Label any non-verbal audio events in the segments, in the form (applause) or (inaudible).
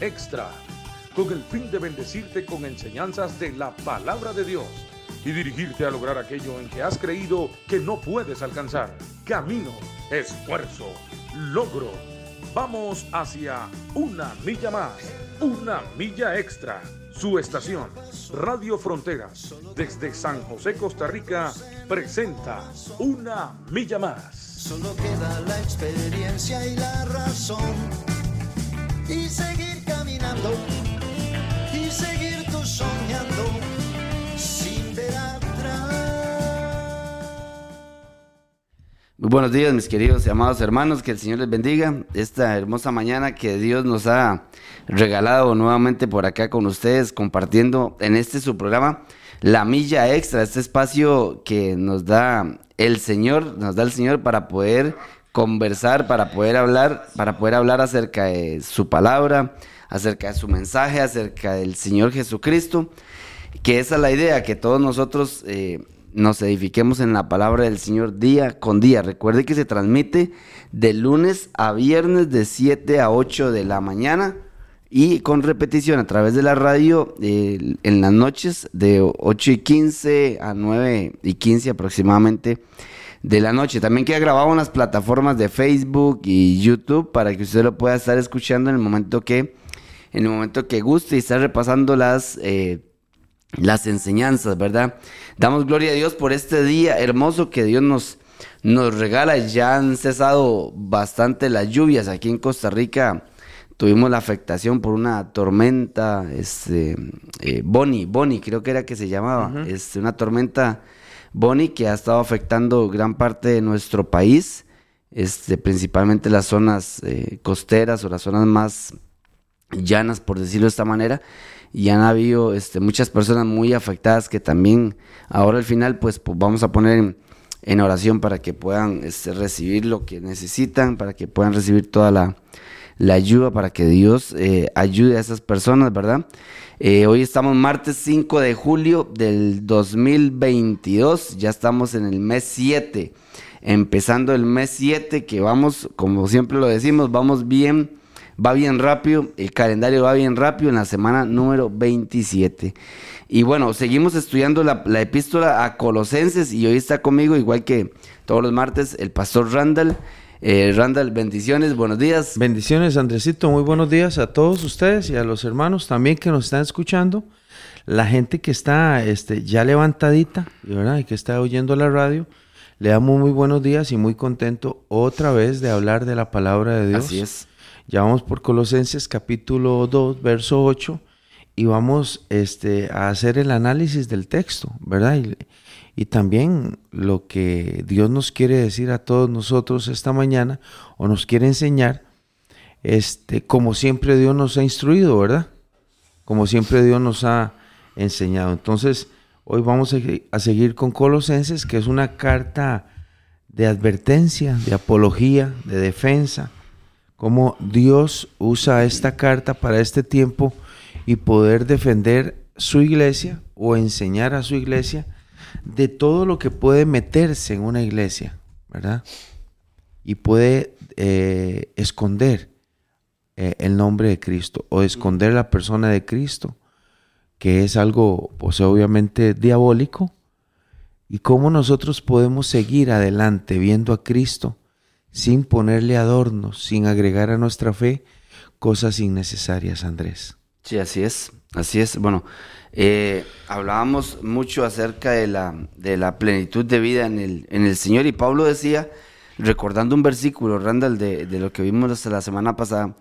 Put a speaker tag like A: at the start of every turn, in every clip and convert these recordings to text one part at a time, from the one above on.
A: Extra, con el fin de bendecirte con enseñanzas de la palabra de Dios y dirigirte a lograr aquello en que has creído que no puedes alcanzar. Camino, esfuerzo, logro. Vamos hacia una milla más, una milla extra. Su estación, Radio Fronteras, desde San José, Costa Rica, presenta Una Milla Más.
B: Solo queda la experiencia y la razón. Y seguir caminando, y seguir tú soñando, sin ver atrás.
C: Muy buenos días, mis queridos y amados hermanos, que el Señor les bendiga. Esta hermosa mañana que Dios nos ha regalado nuevamente por acá con ustedes, compartiendo en este su programa La Milla Extra, este espacio que nos da el Señor, nos da el Señor para poder conversar, para poder hablar, para poder hablar acerca de su palabra, acerca de su mensaje, acerca del Señor Jesucristo, que esa es la idea, que todos nosotros eh, nos edifiquemos en la palabra del Señor día con día. Recuerde que se transmite de lunes a viernes de 7 a 8 de la mañana y con repetición a través de la radio en las noches de 8 y 15 a 9 y 15 aproximadamente de la noche. También queda grabado en las plataformas de Facebook y YouTube para que usted lo pueda estar escuchando en el momento que, en el momento que guste y estar repasando las, eh, las enseñanzas, ¿verdad? Damos gloria a Dios por este día hermoso que Dios nos, nos regala. Ya han cesado bastante las lluvias aquí en Costa Rica tuvimos la afectación por una tormenta, este, eh, Bonnie, Bonnie creo que era que se llamaba, este, una tormenta Bonnie que ha estado afectando gran parte de nuestro país, este, principalmente las zonas eh, costeras o las zonas más llanas, por decirlo de esta manera, y han habido este, muchas personas muy afectadas que también ahora al final pues, vamos a poner en, oración para que puedan este, recibir lo que necesitan, para que puedan recibir toda la la ayuda para que Dios eh, ayude a esas personas, ¿verdad? Eh, hoy estamos martes 5 de julio del 2022, ya estamos en el mes 7, empezando el mes 7, que vamos, como siempre lo decimos, vamos bien, va bien rápido, el calendario va bien rápido en la semana número 27. Y bueno, seguimos estudiando la, la epístola a Colosenses y hoy está conmigo, igual que todos los martes, el pastor Randall. Eh, Randall, bendiciones, buenos días.
D: Bendiciones, Andresito, muy buenos días a todos ustedes y a los hermanos también que nos están escuchando. La gente que está este, ya levantadita, ¿verdad? Y que está oyendo la radio, le damos muy buenos días y muy contento otra vez de hablar de la palabra de Dios.
C: Así es.
D: Ya vamos por Colosenses capítulo 2, verso 8, y vamos este, a hacer el análisis del texto, ¿verdad? Y, y también lo que Dios nos quiere decir a todos nosotros esta mañana o nos quiere enseñar, este, como siempre Dios nos ha instruido, ¿verdad? Como siempre Dios nos ha enseñado. Entonces, hoy vamos a seguir con Colosenses, que es una carta de advertencia, de apología, de defensa, cómo Dios usa esta carta para este tiempo y poder defender su iglesia o enseñar a su iglesia de todo lo que puede meterse en una iglesia, ¿verdad? Y puede eh, esconder eh, el nombre de Cristo o esconder la persona de Cristo, que es algo, pues obviamente, diabólico. Y cómo nosotros podemos seguir adelante viendo a Cristo sin ponerle adornos, sin agregar a nuestra fe cosas innecesarias, Andrés.
C: Sí, así es, así es. Bueno, eh, hablábamos mucho acerca de la, de la plenitud de vida en el, en el Señor y Pablo decía, recordando un versículo, Randall, de, de lo que vimos la semana pasada,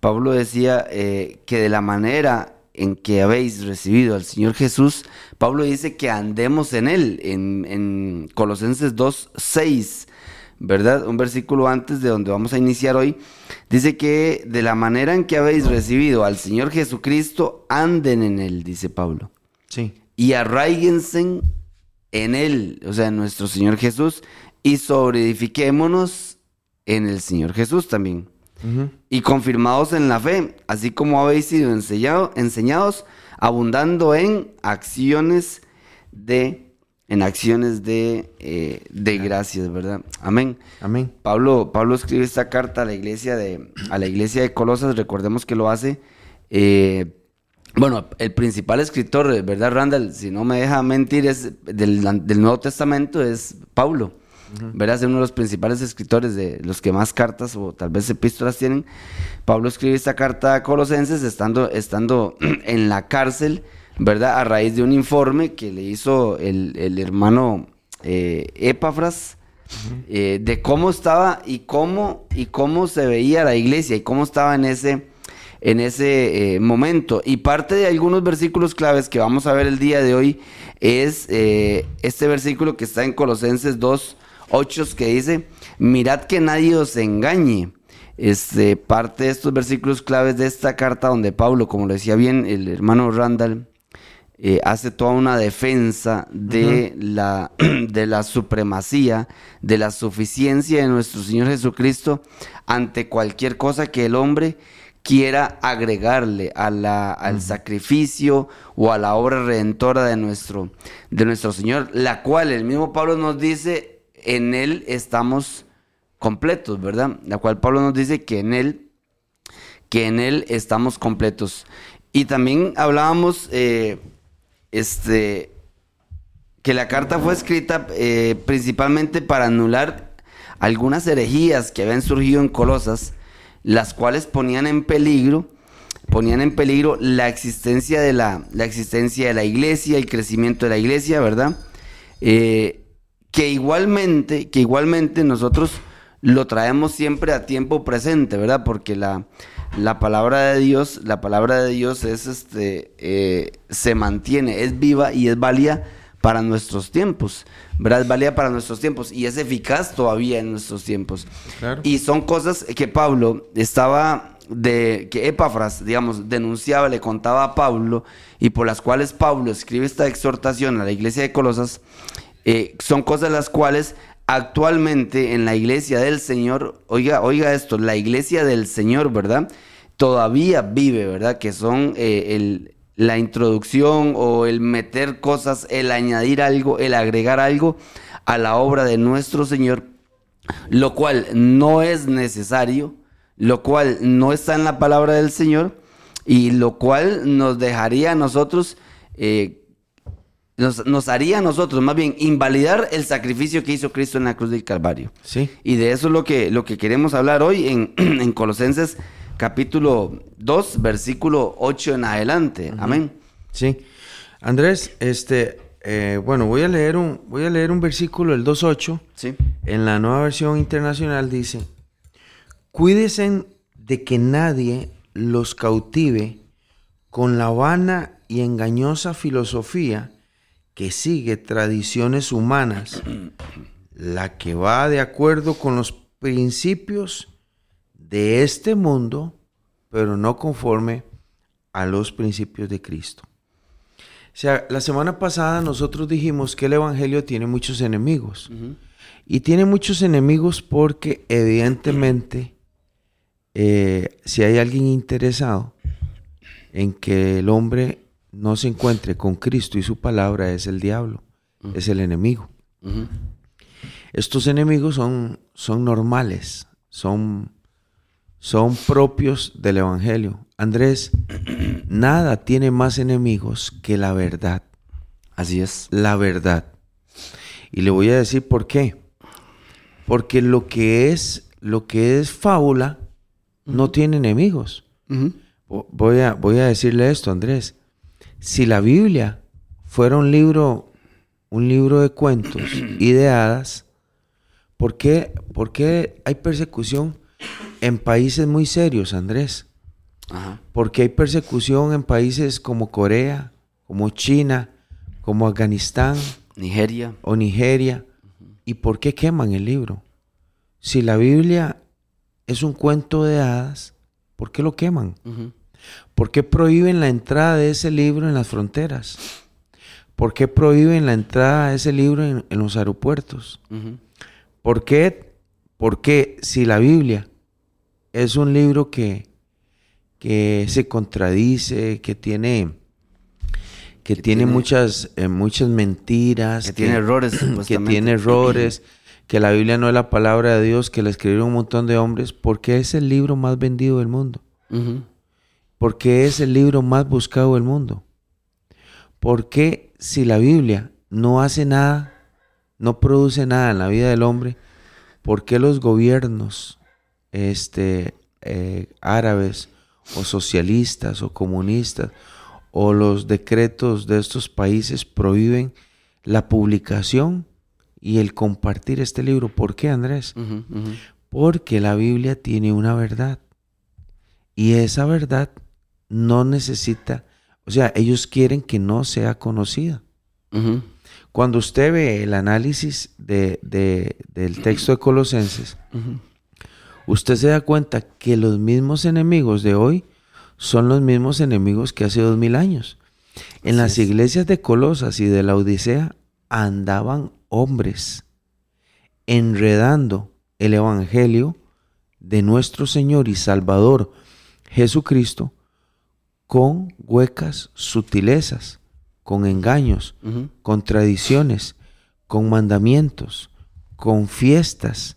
C: Pablo decía eh, que de la manera en que habéis recibido al Señor Jesús, Pablo dice que andemos en Él, en, en Colosenses 2, 6. ¿Verdad? Un versículo antes de donde vamos a iniciar hoy, dice que de la manera en que habéis recibido al Señor Jesucristo, anden en Él, dice Pablo.
D: Sí.
C: Y arraíguense en Él, o sea, en nuestro Señor Jesús, y sobreedifiquémonos en el Señor Jesús también. Y confirmados en la fe, así como habéis sido enseñado, enseñados, abundando en acciones de en acciones de, eh, de gracias, ¿verdad? Amén.
D: Amén.
C: Pablo, Pablo escribe esta carta a la iglesia de, a la iglesia de Colosas, recordemos que lo hace. eh, bueno, el principal escritor, ¿verdad, Randall? Si no me deja mentir, es del, del Nuevo Testamento, es Pablo. ¿Verdad? Es uno de los principales escritores de los que más cartas o tal vez epístolas tienen. Pablo escribe esta carta a Colosenses estando, estando (clears throat) en la cárcel, ¿verdad? A raíz de un informe que le hizo el, el hermano eh, Epafras eh, de cómo estaba y cómo, y cómo se veía la iglesia y cómo estaba en ese, en ese eh, momento. Y parte de algunos versículos claves que vamos a ver el día de hoy es este versículo que está en Colosenses 2, 8, que dice, mirad que nadie os engañe. Este, parte de estos versículos claves de esta carta donde Pablo, como lo decía bien el hermano Randall, eh, hace toda una defensa de, la, (clears throat) de la supremacía, de la suficiencia de nuestro Señor Jesucristo ante cualquier cosa que el hombre quiera agregarle a la, al sacrificio o a la obra redentora de nuestro, de nuestro Señor, la cual el mismo Pablo nos dice, en Él estamos completos, ¿verdad? La cual Pablo nos dice que en Él, que en Él estamos completos. Y también hablábamos, eh, este, que la carta fue escrita eh, principalmente para anular algunas herejías que habían surgido en Colosas, las cuales ponían en peligro, ponían en peligro la existencia de la, la existencia de la iglesia, el crecimiento de la iglesia, ¿verdad? Eh, que igualmente, que igualmente nosotros lo traemos siempre a tiempo presente, ¿verdad? Porque la, la palabra de Dios, la palabra de Dios es este, eh, se mantiene, es viva y es válida para nuestros tiempos, ¿verdad? Es válida para nuestros tiempos y es eficaz todavía en nuestros tiempos.
D: Claro.
C: Y son cosas que Pablo estaba de que Epafras, digamos, denunciaba, le contaba a Pablo y por las cuales Pablo escribe esta exhortación a la iglesia de Colosas, eh, son cosas las cuales actualmente en la iglesia del Señor, oiga, oiga esto, la iglesia del Señor, ¿verdad? Todavía vive, ¿verdad? Que son eh, la introducción o el meter cosas, el añadir algo, el agregar algo a la obra de nuestro Señor, lo cual no es necesario, lo cual no está en la palabra del Señor y lo cual nos dejaría a nosotros... eh, nos, nos haría a nosotros más bien invalidar el sacrificio que hizo Cristo en la cruz del Calvario.
D: Sí.
C: Y de eso es lo que, lo que queremos hablar hoy en, (clears throat) en Colosenses capítulo 2, versículo 8 en adelante. Amén.
D: Sí. Andrés, este, eh, bueno, voy a leer un, voy a leer un versículo, el 2.8.
C: Sí.
D: En la nueva versión internacional dice, cuídense de que nadie los cautive con la vana y engañosa filosofía que sigue tradiciones humanas, la que va de acuerdo con los principios de este mundo, pero no conforme a los principios de Cristo. O sea, la semana pasada nosotros dijimos que el Evangelio tiene muchos enemigos. Y tiene muchos enemigos porque evidentemente eh, si hay alguien interesado en que el hombre no se encuentre con Cristo y su palabra es el diablo, es el enemigo. Estos enemigos son, son normales, son, son propios del Evangelio. Andrés, (clears throat) nada tiene más enemigos que la verdad,
C: Así es.
D: la verdad. Y le voy a decir por qué. Porque lo que es, lo que es fábula no tiene enemigos. Voy a, voy a decirle esto, Andrés. Si la Biblia fuera un libro, un libro de cuentos (clears throat) y de hadas, ¿por qué, por qué hay persecución en países muy serios, Andrés?
C: Ajá.
D: Porque hay persecución en países como Corea, como China, como Afganistán
C: Nigeria.
D: o Nigeria. ¿Y por qué queman el libro? Si la Biblia es un cuento de hadas, ¿por qué lo queman? ¿Por qué prohíben la entrada de ese libro en las fronteras? ¿Por qué prohíben la entrada de ese libro en, en los aeropuertos?
C: Ujú.
D: ¿Por qué? Porque si la Biblia es un libro que, que se contradice, que tiene, que, tiene, muchas, eh, muchas mentiras.
C: Que, tiene errores, (clears throat)
D: Que tiene errores, que la Biblia no es la palabra de Dios, que la escribieron un montón de hombres, porque es el libro más vendido del mundo. Porque es el libro más buscado del mundo. Porque si la Biblia no hace nada, no produce nada en la vida del hombre, ¿por qué los gobiernos este, eh, árabes o socialistas o comunistas o los decretos de estos países prohíben la publicación y el compartir este libro. ¿Por qué, Andrés? Porque la Biblia tiene una verdad. Y esa verdad no necesita, o sea, ellos quieren que no sea conocida. Cuando usted ve el análisis de, del texto de Colosenses, usted se da cuenta que los mismos enemigos de hoy son los mismos enemigos que hace dos mil años. En las iglesias de Colosas y de la Odisea andaban hombres enredando el Evangelio de nuestro Señor y Salvador Jesucristo con huecas sutilezas, con engaños, con tradiciones, con mandamientos, con fiestas,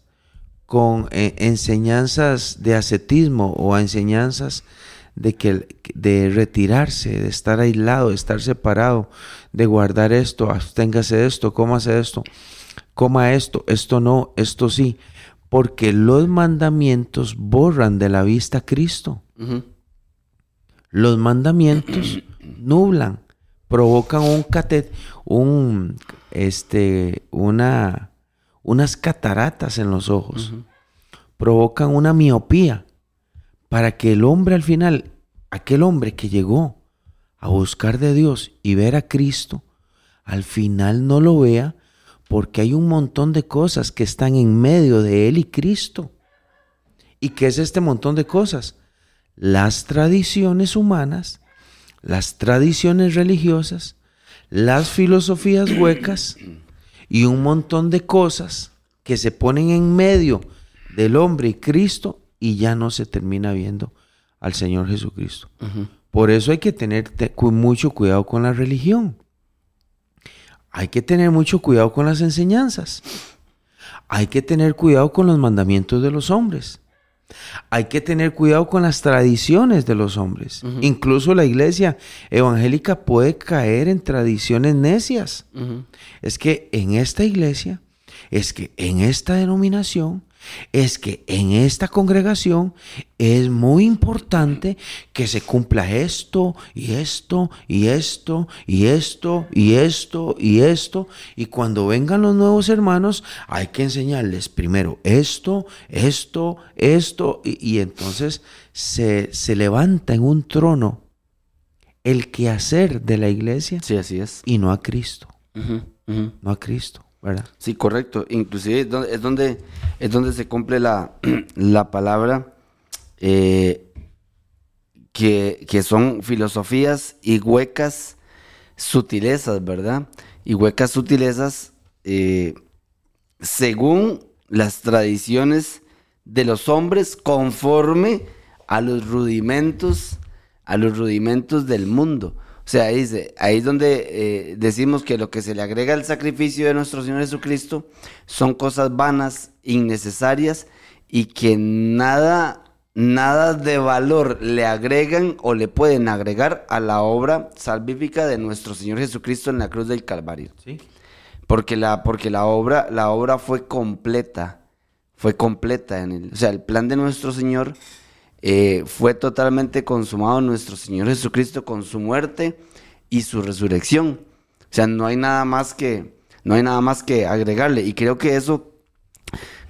D: con eh, enseñanzas de ascetismo o enseñanzas de, que, de retirarse, de estar aislado, de estar separado, de guardar esto, absténgase de esto, cómase esto, coma esto, esto no, esto sí, porque los mandamientos borran de la vista a Cristo. Los mandamientos nublan, provocan un catet, un este, una, unas cataratas en los ojos, provocan una miopía para que el hombre al final, aquel hombre que llegó a buscar de Dios y ver a Cristo, al final no lo vea porque hay un montón de cosas que están en medio de él y Cristo. ¿Y qué es este montón de cosas? Las tradiciones humanas, las tradiciones religiosas, las filosofías huecas y un montón de cosas que se ponen en medio del hombre y Cristo y ya no se termina viendo al Señor Jesucristo. Por eso hay que tener mucho cuidado con la religión. Hay que tener mucho cuidado con las enseñanzas. Hay que tener cuidado con los mandamientos de los hombres. Hay que tener cuidado con las tradiciones de los hombres. Incluso la iglesia evangélica puede caer en tradiciones necias. Es que en esta iglesia, es que en esta denominación, es que en esta congregación es muy importante que se cumpla esto y esto y esto y esto y esto y esto. Y cuando vengan los nuevos hermanos hay que enseñarles primero esto, esto, esto. Y, entonces se, levanta en un trono el quehacer de la iglesia.
C: Sí, así es.
D: Y no a Cristo. No a Cristo.
C: Sí, correcto. Inclusive es donde, es donde, se cumple la, (clears throat) la palabra eh, que, son filosofías y huecas sutilezas, ¿verdad? Y huecas sutilezas eh, según las tradiciones de los hombres conforme a los rudimentos, a los rudimentos del mundo. O sea, ahí, ahí es donde eh, decimos que lo que se le agrega al sacrificio de nuestro Señor Jesucristo son cosas vanas, innecesarias y que nada, nada de valor le agregan o le pueden agregar a la obra salvífica de nuestro Señor Jesucristo en la cruz del Calvario. Sí. Porque la, porque la obra, la obra fue completa, fue completa en el, o sea, el plan de nuestro Señor eh, fue totalmente consumado nuestro Señor Jesucristo con su muerte y su resurrección. O sea, no hay nada más que, no hay nada más que agregarle. Y creo que eso,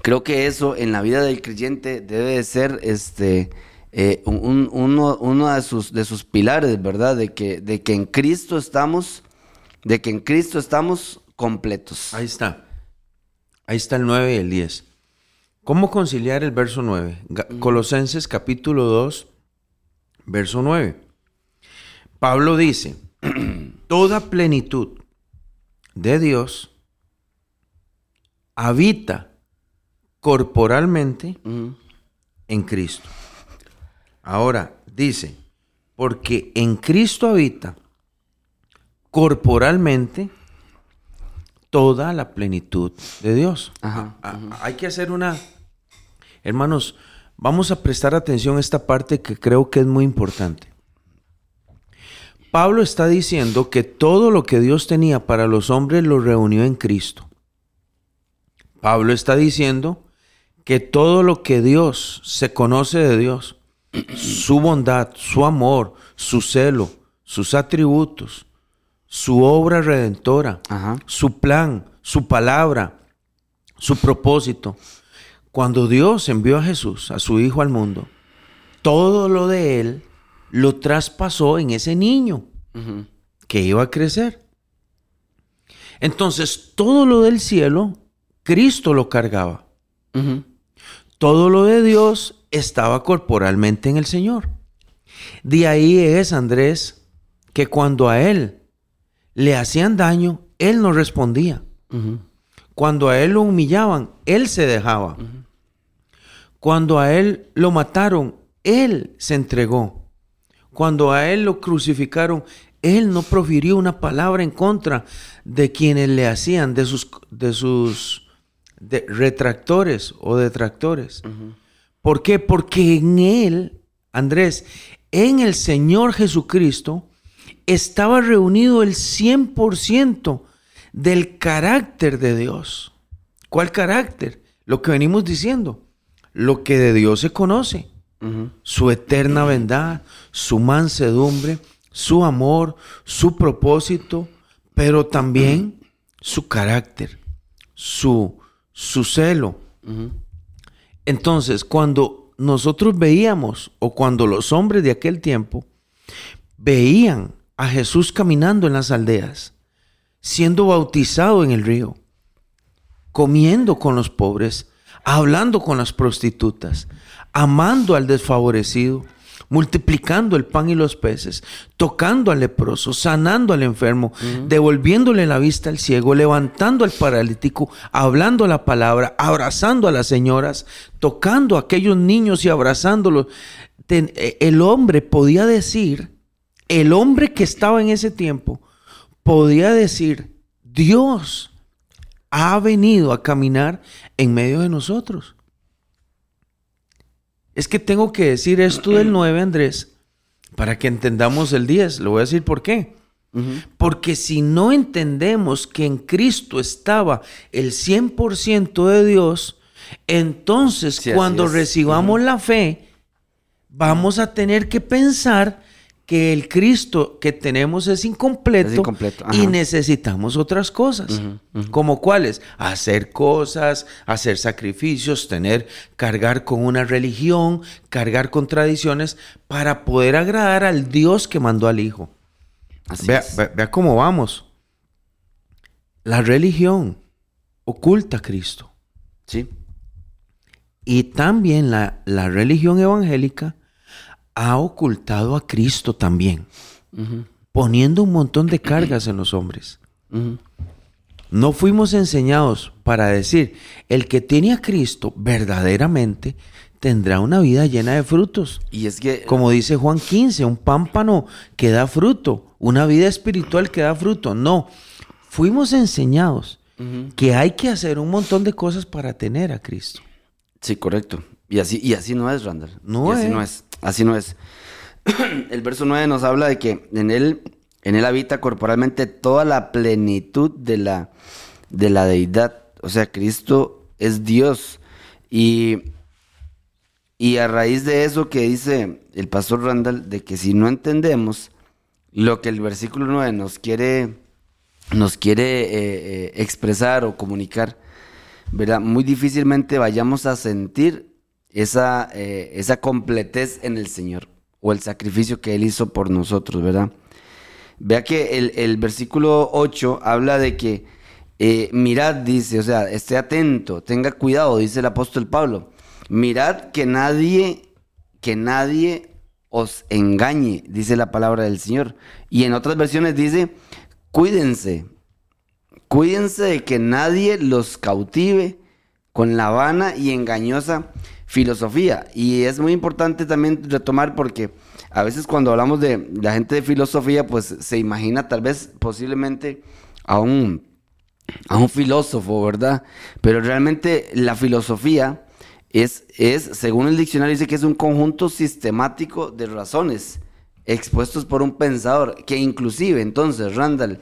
C: creo que eso en la vida del creyente debe de ser este, eh, uno, de, sus, de sus pilares, ¿verdad? De que, de que en Cristo estamos, de que en Cristo estamos completos.
D: Ahí está. Ahí está el 9 y el 10. ¿Cómo conciliar el verso 9? Colosenses capítulo 2, verso 9. Pablo dice, (clears throat) toda plenitud de Dios habita corporalmente en Cristo. Ahora dice, porque en Cristo habita corporalmente toda la plenitud de Dios.
C: Ajá,
D: Hay que hacer una... Hermanos, vamos a prestar atención a esta parte que creo que es muy importante. Pablo está diciendo que todo lo que Dios tenía para los hombres lo reunió en Cristo. Pablo está diciendo que todo lo que Dios se conoce de Dios, su bondad, su amor, su celo, sus atributos, su obra redentora,
C: Ajá.
D: su plan, su palabra, su propósito. Cuando Dios envió a Jesús, a su Hijo al mundo, todo lo de Él lo traspasó en ese niño que iba a crecer. Entonces, todo lo del cielo, Cristo lo cargaba. Todo lo de Dios estaba corporalmente en el Señor. De ahí es, Andrés, que cuando a Él le hacían daño, Él no respondía. Cuando a Él lo humillaban, Él se dejaba. Cuando a Él lo mataron, Él se entregó. Cuando a Él lo crucificaron, Él no profirió una palabra en contra de quienes le hacían, de sus, de sus de- retractores o detractores. ¿Por qué? Porque en Él, Andrés, en el Señor Jesucristo, estaba reunido el 100% del carácter de Dios. ¿Cuál carácter? Lo que venimos diciendo. Lo que de Dios se conoce. Su eterna bondad, su mansedumbre, su amor, su propósito, pero también su carácter, su, su celo. Entonces, cuando nosotros veíamos, o cuando los hombres de aquel tiempo veían a Jesús caminando en las aldeas, siendo bautizado en el río, comiendo con los pobres, hablando con las prostitutas, amando al desfavorecido, multiplicando el pan y los peces, tocando al leproso, sanando al enfermo, devolviéndole la vista al ciego, levantando al paralítico, hablando la palabra, abrazando a las señoras, tocando a aquellos niños y abrazándolos. Eh, el hombre podía decir, el hombre que estaba en ese tiempo, podía decir, Dios ha venido a caminar en medio de nosotros. Es que tengo que decir esto del 9, Andrés, para que entendamos el 10. Le voy a decir por qué. Porque si no entendemos que en Cristo estaba el 100% de Dios, entonces
C: Sí,
D: cuando recibamos la fe, vamos a tener que pensar que el Cristo que tenemos es incompleto,
C: Es incompleto, ajá.
D: y necesitamos otras cosas. ¿Como cuáles? Hacer cosas, hacer sacrificios, tener, cargar con una religión, cargar con tradiciones para poder agradar al Dios que mandó al Hijo.
C: Así
D: Vea,
C: es.
D: vea- vea cómo vamos. La religión oculta a Cristo.
C: Sí.
D: Y también la, la religión evangélica ha ocultado a Cristo también, poniendo un montón de cargas en los hombres. No fuimos enseñados para decir, el que tiene a Cristo verdaderamente tendrá una vida llena de frutos.
C: Y es que
D: Como dice Juan 15, un pámpano que da fruto, una vida espiritual que da fruto. No, fuimos enseñados que hay que hacer un montón de cosas para tener a Cristo.
C: Sí, correcto. Y así, y así no es, Randall.
D: No
C: Y así
D: es.
C: no es. Así no es. (clears throat) El verso 9 nos habla de que en él, en él habita corporalmente toda la plenitud de la, de la deidad. O sea, Cristo es Dios. Y, y a raíz de eso que dice el pastor Randall, de que si no entendemos lo que el versículo 9 nos quiere, nos quiere eh, eh, expresar o comunicar, ¿verdad? Muy difícilmente vayamos a sentir esa, eh, esa completez en el Señor o el sacrificio que Él hizo por nosotros, ¿verdad? Vea que el, el versículo 8 habla de que eh, mirad, dice, o sea, esté atento, tenga cuidado, dice el apóstol Pablo. Mirad que nadie, que nadie os engañe, dice la palabra del Señor. Y en otras versiones dice, cuídense, cuídense de que nadie los cautive con la vana y engañosa filosofía. Y es muy importante también retomar porque a veces cuando hablamos de la gente de filosofía, pues se imagina tal vez posiblemente a un, a un filósofo, ¿verdad? Pero realmente la filosofía es, es, según el diccionario, dice que es un conjunto sistemático de razones expuestos por un pensador, que inclusive entonces, Randall,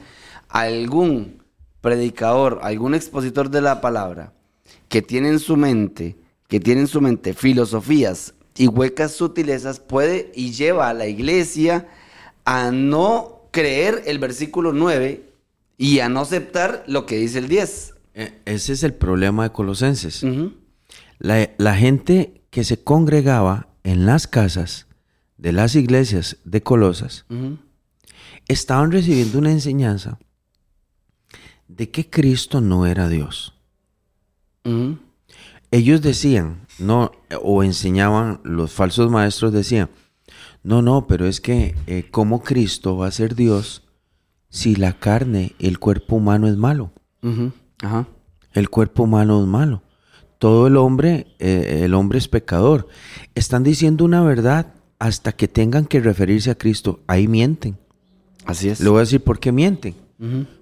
C: algún predicador, algún expositor de la palabra, que tiene en su mente, que tiene en su mente filosofías y huecas sutilezas, puede y lleva a la iglesia a no creer el versículo 9 y a no aceptar lo que dice el 10.
D: E, ese es el problema de Colosenses. la, gente que se congregaba en las casas de las iglesias de Colosas estaban recibiendo una enseñanza de que Cristo no era Dios. Ellos decían, no, o enseñaban, los falsos maestros decían, no, no, pero es que eh, ¿cómo Cristo va a ser Dios si la carne, el cuerpo humano es malo? El cuerpo humano es malo. Todo el hombre, eh, el hombre es pecador. Están diciendo una verdad hasta que tengan que referirse a Cristo. Ahí mienten.
C: Así es.
D: Le voy a decir por qué mienten.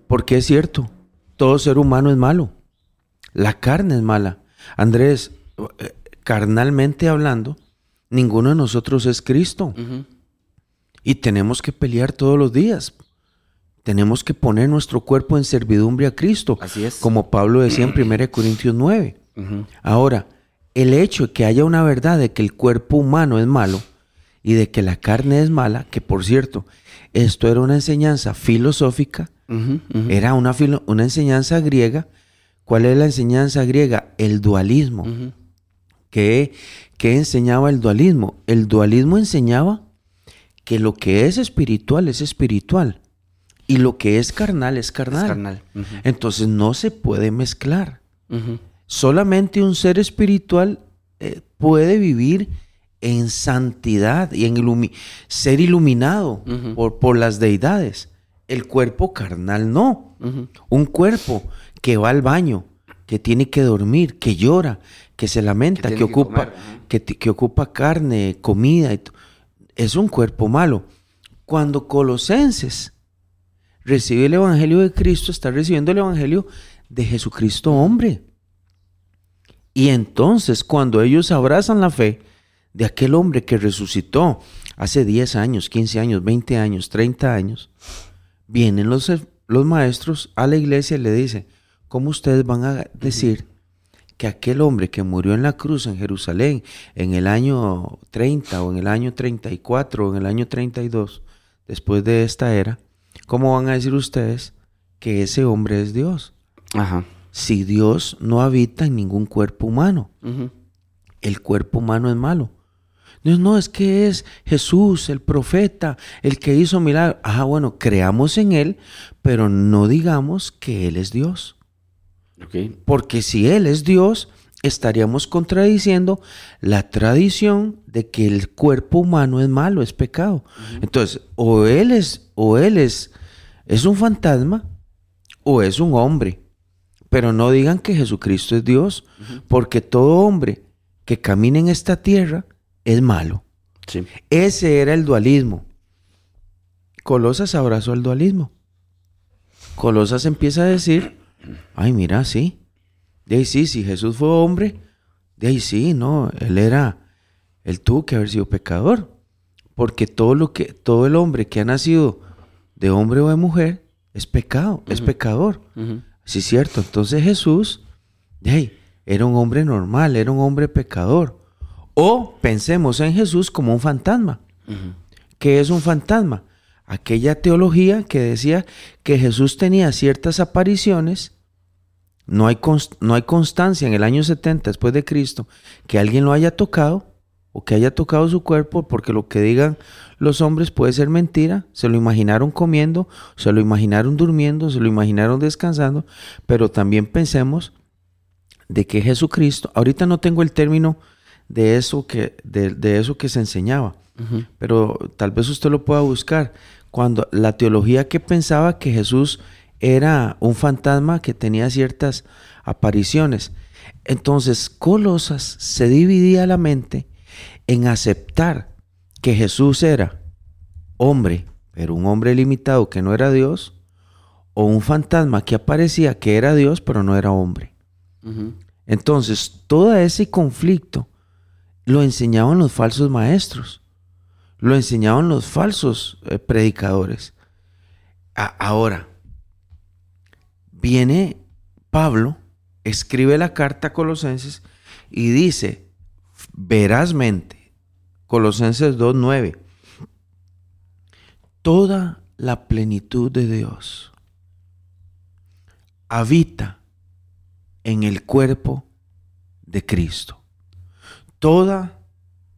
D: Porque es cierto, todo ser humano es malo. La carne es mala. Andrés, eh, carnalmente hablando, ninguno de nosotros es Cristo. Y tenemos que pelear todos los días. Tenemos que poner nuestro cuerpo en servidumbre a Cristo.
C: Así es.
D: Como Pablo decía en 1 Corintios 9. Ahora, el hecho de que haya una verdad de que el cuerpo humano es malo y de que la carne es mala, que por cierto, esto era una enseñanza filosófica, era una, una enseñanza griega. ¿Cuál es la enseñanza griega? El dualismo. ¿Qué, enseñaba el dualismo? El dualismo enseñaba que lo que es espiritual es espiritual y lo que es carnal es carnal. Entonces no se puede mezclar. Solamente un ser espiritual eh, puede vivir en santidad y en ser iluminado por, por, las deidades. El cuerpo carnal no. Un cuerpo que va al baño, que tiene que dormir, que llora, que se lamenta, que, ocupa, que, ocupa carne, comida, es un cuerpo malo. Cuando Colosenses recibe el Evangelio de Cristo, está recibiendo el Evangelio de Jesucristo hombre. Y entonces cuando ellos abrazan la fe de aquel hombre que resucitó hace 10 años, 15 años, 20 años, 30 años, vienen los, los maestros a la iglesia y le dicen, ¿cómo ustedes van a decir que aquel hombre que murió en la cruz en Jerusalén en el año 30 o en el año 34 o en el año 32, después de esta era, ¿cómo van a decir ustedes que ese hombre es Dios?
C: Ajá.
D: Si Dios no habita en ningún cuerpo humano, el cuerpo humano es malo. No, no, es que es Jesús, el profeta, el que hizo milagros. Ah, bueno, creamos en Él, pero no digamos que Él es Dios. Porque si Él es Dios, estaríamos contradiciendo la tradición de que el cuerpo humano es malo, es pecado. Entonces, o Él es, o Él es, es un fantasma, o es un hombre. Pero no digan que Jesucristo es Dios, porque todo hombre que camina en esta tierra es malo. Ese era el dualismo. Colosas abrazó el dualismo. Colosas empieza a decir, Ay, mira, sí. De ahí sí, si Jesús fue hombre, de ahí sí, no, él era, él tuvo que haber sido pecador. Porque todo lo que, todo el hombre que ha nacido de hombre o de mujer es pecado, es pecador. Sí, cierto. Entonces Jesús, de ahí, era un hombre normal, era un hombre pecador. O pensemos en Jesús como un fantasma. ¿Qué es un fantasma? Aquella teología que decía que Jesús tenía ciertas apariciones no hay, no hay constancia en el año 70 después de Cristo que alguien lo haya tocado o que haya tocado su cuerpo, porque lo que digan los hombres puede ser mentira. Se lo imaginaron comiendo, se lo imaginaron durmiendo, se lo imaginaron descansando, pero también pensemos de que Jesucristo, ahorita no tengo el término de eso que, de, eso que se enseñaba, pero tal vez usted lo pueda buscar. Cuando la teología que pensaba que Jesús era un fantasma que tenía ciertas apariciones. Entonces, Colosas se dividía la mente en aceptar que Jesús era hombre, pero un hombre limitado que no era Dios, o un fantasma que aparecía que era Dios, pero no era hombre. Entonces, todo ese conflicto lo enseñaban los falsos maestros, lo enseñaban los falsos eh, predicadores. ahora, viene Pablo, escribe la carta a Colosenses y dice, verazmente, Colosenses 2.9, toda la plenitud de Dios habita en el cuerpo de Cristo. Toda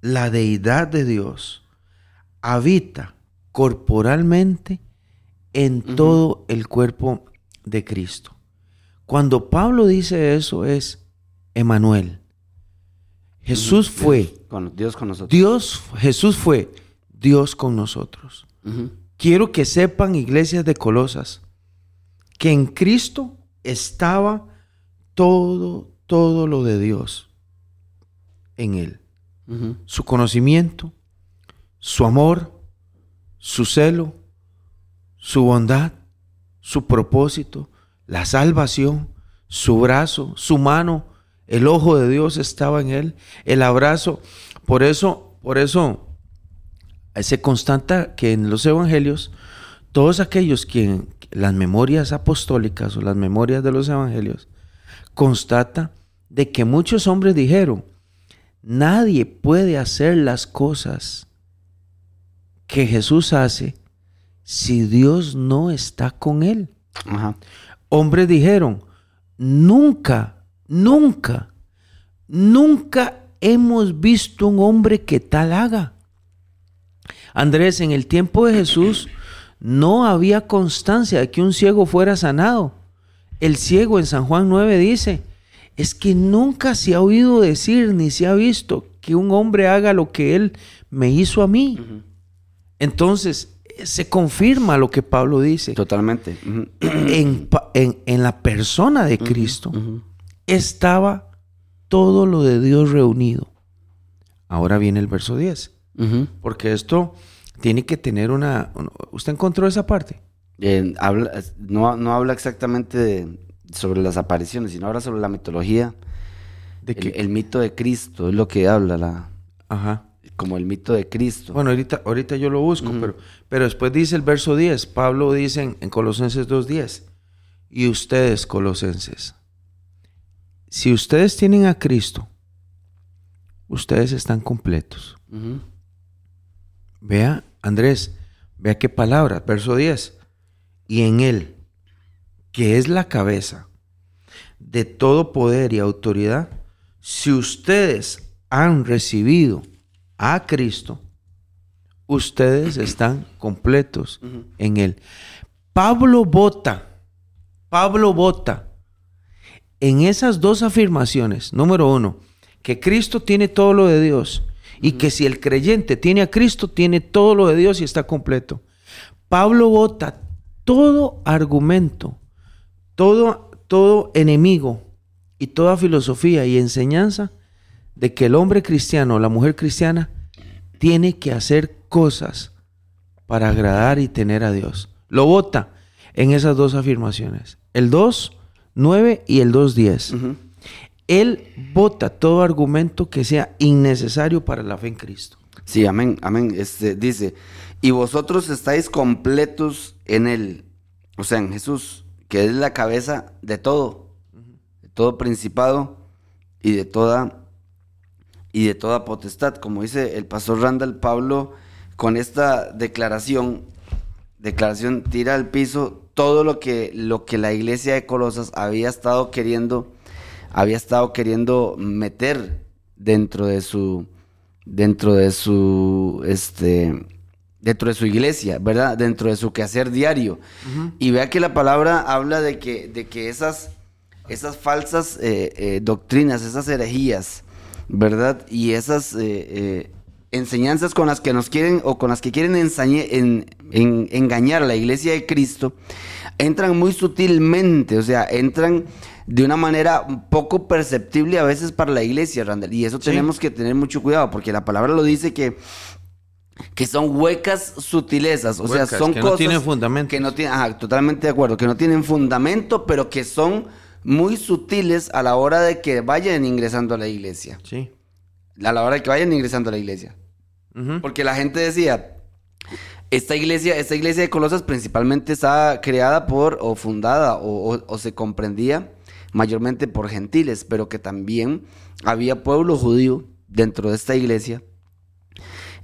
D: la deidad de Dios habita corporalmente en todo el cuerpo de Cristo. Cuando Pablo dice eso es Emanuel. Jesús fue
C: Dios con nosotros.
D: Dios, Jesús fue Dios con nosotros. Quiero que sepan, iglesias de Colosas, que en Cristo estaba todo, todo lo de Dios en él. Su conocimiento, su amor, su celo, su bondad, su propósito, la salvación, su brazo, su mano, el ojo de Dios estaba en él, el abrazo. Por eso, por eso se constata que en los evangelios todos aquellos que las memorias apostólicas o las memorias de los evangelios constata de que muchos hombres dijeron, nadie puede hacer las cosas que Jesús hace si Dios no está con él. Hombres dijeron, nunca, nunca, nunca hemos visto un hombre que tal haga. Andrés, en el tiempo de Jesús no había constancia de que un ciego fuera sanado. El ciego en San Juan 9 dice, es que nunca se ha oído decir ni se ha visto que un hombre haga lo que él me hizo a mí. Entonces, se confirma lo que Pablo dice.
C: Totalmente.
D: en, la persona de Cristo estaba todo lo de Dios reunido. Ahora viene el verso 10. Porque esto tiene que tener una... ¿Usted encontró esa parte?
C: habla, no, no, habla exactamente sobre las apariciones, sino habla sobre la mitología. ¿De el, el, mito de Cristo es lo que habla la... Ajá como el mito de Cristo.
D: Bueno, ahorita, ahorita yo lo busco, pero, pero después dice el verso 10, Pablo dice en, Colosenses 2.10, y ustedes, Colosenses, si ustedes tienen a Cristo, ustedes están completos. Vea, Andrés, vea qué palabra, verso 10, y en Él, que es la cabeza de todo poder y autoridad, si ustedes han recibido a Cristo, ustedes están completos en Él. Pablo vota, Pablo vota en esas dos afirmaciones. Número uno, que Cristo tiene todo lo de Dios y que si el creyente tiene a Cristo, tiene todo lo de Dios y está completo. Pablo vota todo argumento, todo, todo enemigo y toda filosofía y enseñanza de que el hombre cristiano o la mujer cristiana tiene que hacer cosas para agradar y tener a Dios. Lo vota en esas dos afirmaciones. El 2, 9 y el 2, 10. Él vota todo argumento que sea innecesario para la fe en Cristo.
C: Sí, amén, amén. Este, dice, y vosotros estáis completos en Él, o sea, en Jesús, que es la cabeza de todo, de todo principado y de toda y de toda potestad. Como dice el pastor Randall Pablo, con esta declaración, declaración tira al piso todo lo que, lo que la iglesia de Colosas había estado queriendo, había estado queriendo meter dentro de su, dentro de su, este, dentro de su iglesia, ¿verdad? Dentro de su quehacer diario. Y vea que la palabra habla de que, de que esas, esas falsas eh, eh, doctrinas, esas herejías, ¿verdad? Y esas eh, enseñanzas con las que nos quieren o con las que quieren en, engañar a la iglesia de Cristo, entran muy sutilmente, o sea, entran de una manera poco perceptible a veces para la iglesia, Randall. Y eso tenemos que tener mucho cuidado, porque la palabra lo dice que que son huecas sutilezas, o sea, son
D: que
C: cosas
D: no tienen fundamento.
C: que no tienen, ajá, totalmente de acuerdo, que no tienen fundamento, pero que son muy sutiles a la hora de que vayan ingresando a la iglesia,
D: Sí.
C: a la hora de que vayan ingresando a la iglesia. Porque la gente decía, esta iglesia, esta iglesia de Colosas principalmente está creada por o fundada o, o- o se comprendía mayormente por gentiles, pero que también había pueblo judío dentro de esta iglesia.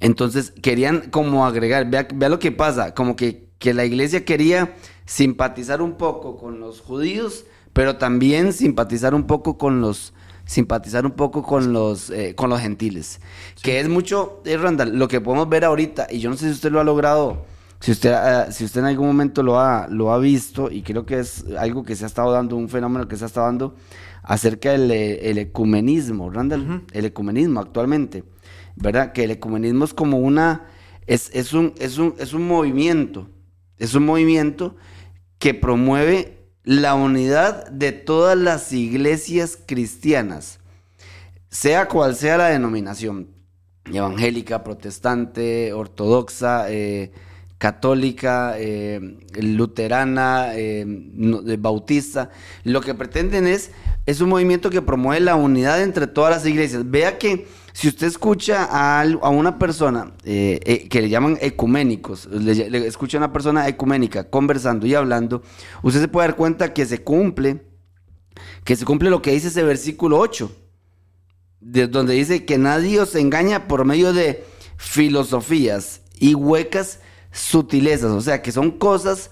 C: Entonces querían como agregar, vea, vea lo que pasa, como que, que la iglesia quería simpatizar un poco con los judíos, pero también simpatizar un poco con los simpatizar un poco con los eh, con los gentiles, que es mucho, eh, Randall, lo que podemos ver ahorita y yo no sé si usted lo ha logrado, si usted ah, si usted en algún momento lo ha lo ha visto y creo que es algo que se ha estado dando un fenómeno que se ha estado dando acerca del eh, el ecumenismo, Randall, el ecumenismo actualmente, ¿verdad? Que el ecumenismo es como una es, es un es un es un movimiento, es un movimiento que promueve la unidad de todas las iglesias cristianas, sea cual sea la denominación, evangélica, protestante, ortodoxa, eh, católica, eh, luterana, eh, bautista, lo que pretenden es, es un movimiento que promueve la unidad entre todas las iglesias. Vea que si usted escucha a, una persona eh, eh, que le llaman ecuménicos, le, escucha a una persona ecuménica conversando y hablando, usted se puede dar cuenta que se cumple, que se cumple lo que dice ese versículo 8 de donde dice que nadie os engaña por medio de filosofías y huecas sutilezas, o sea, que son cosas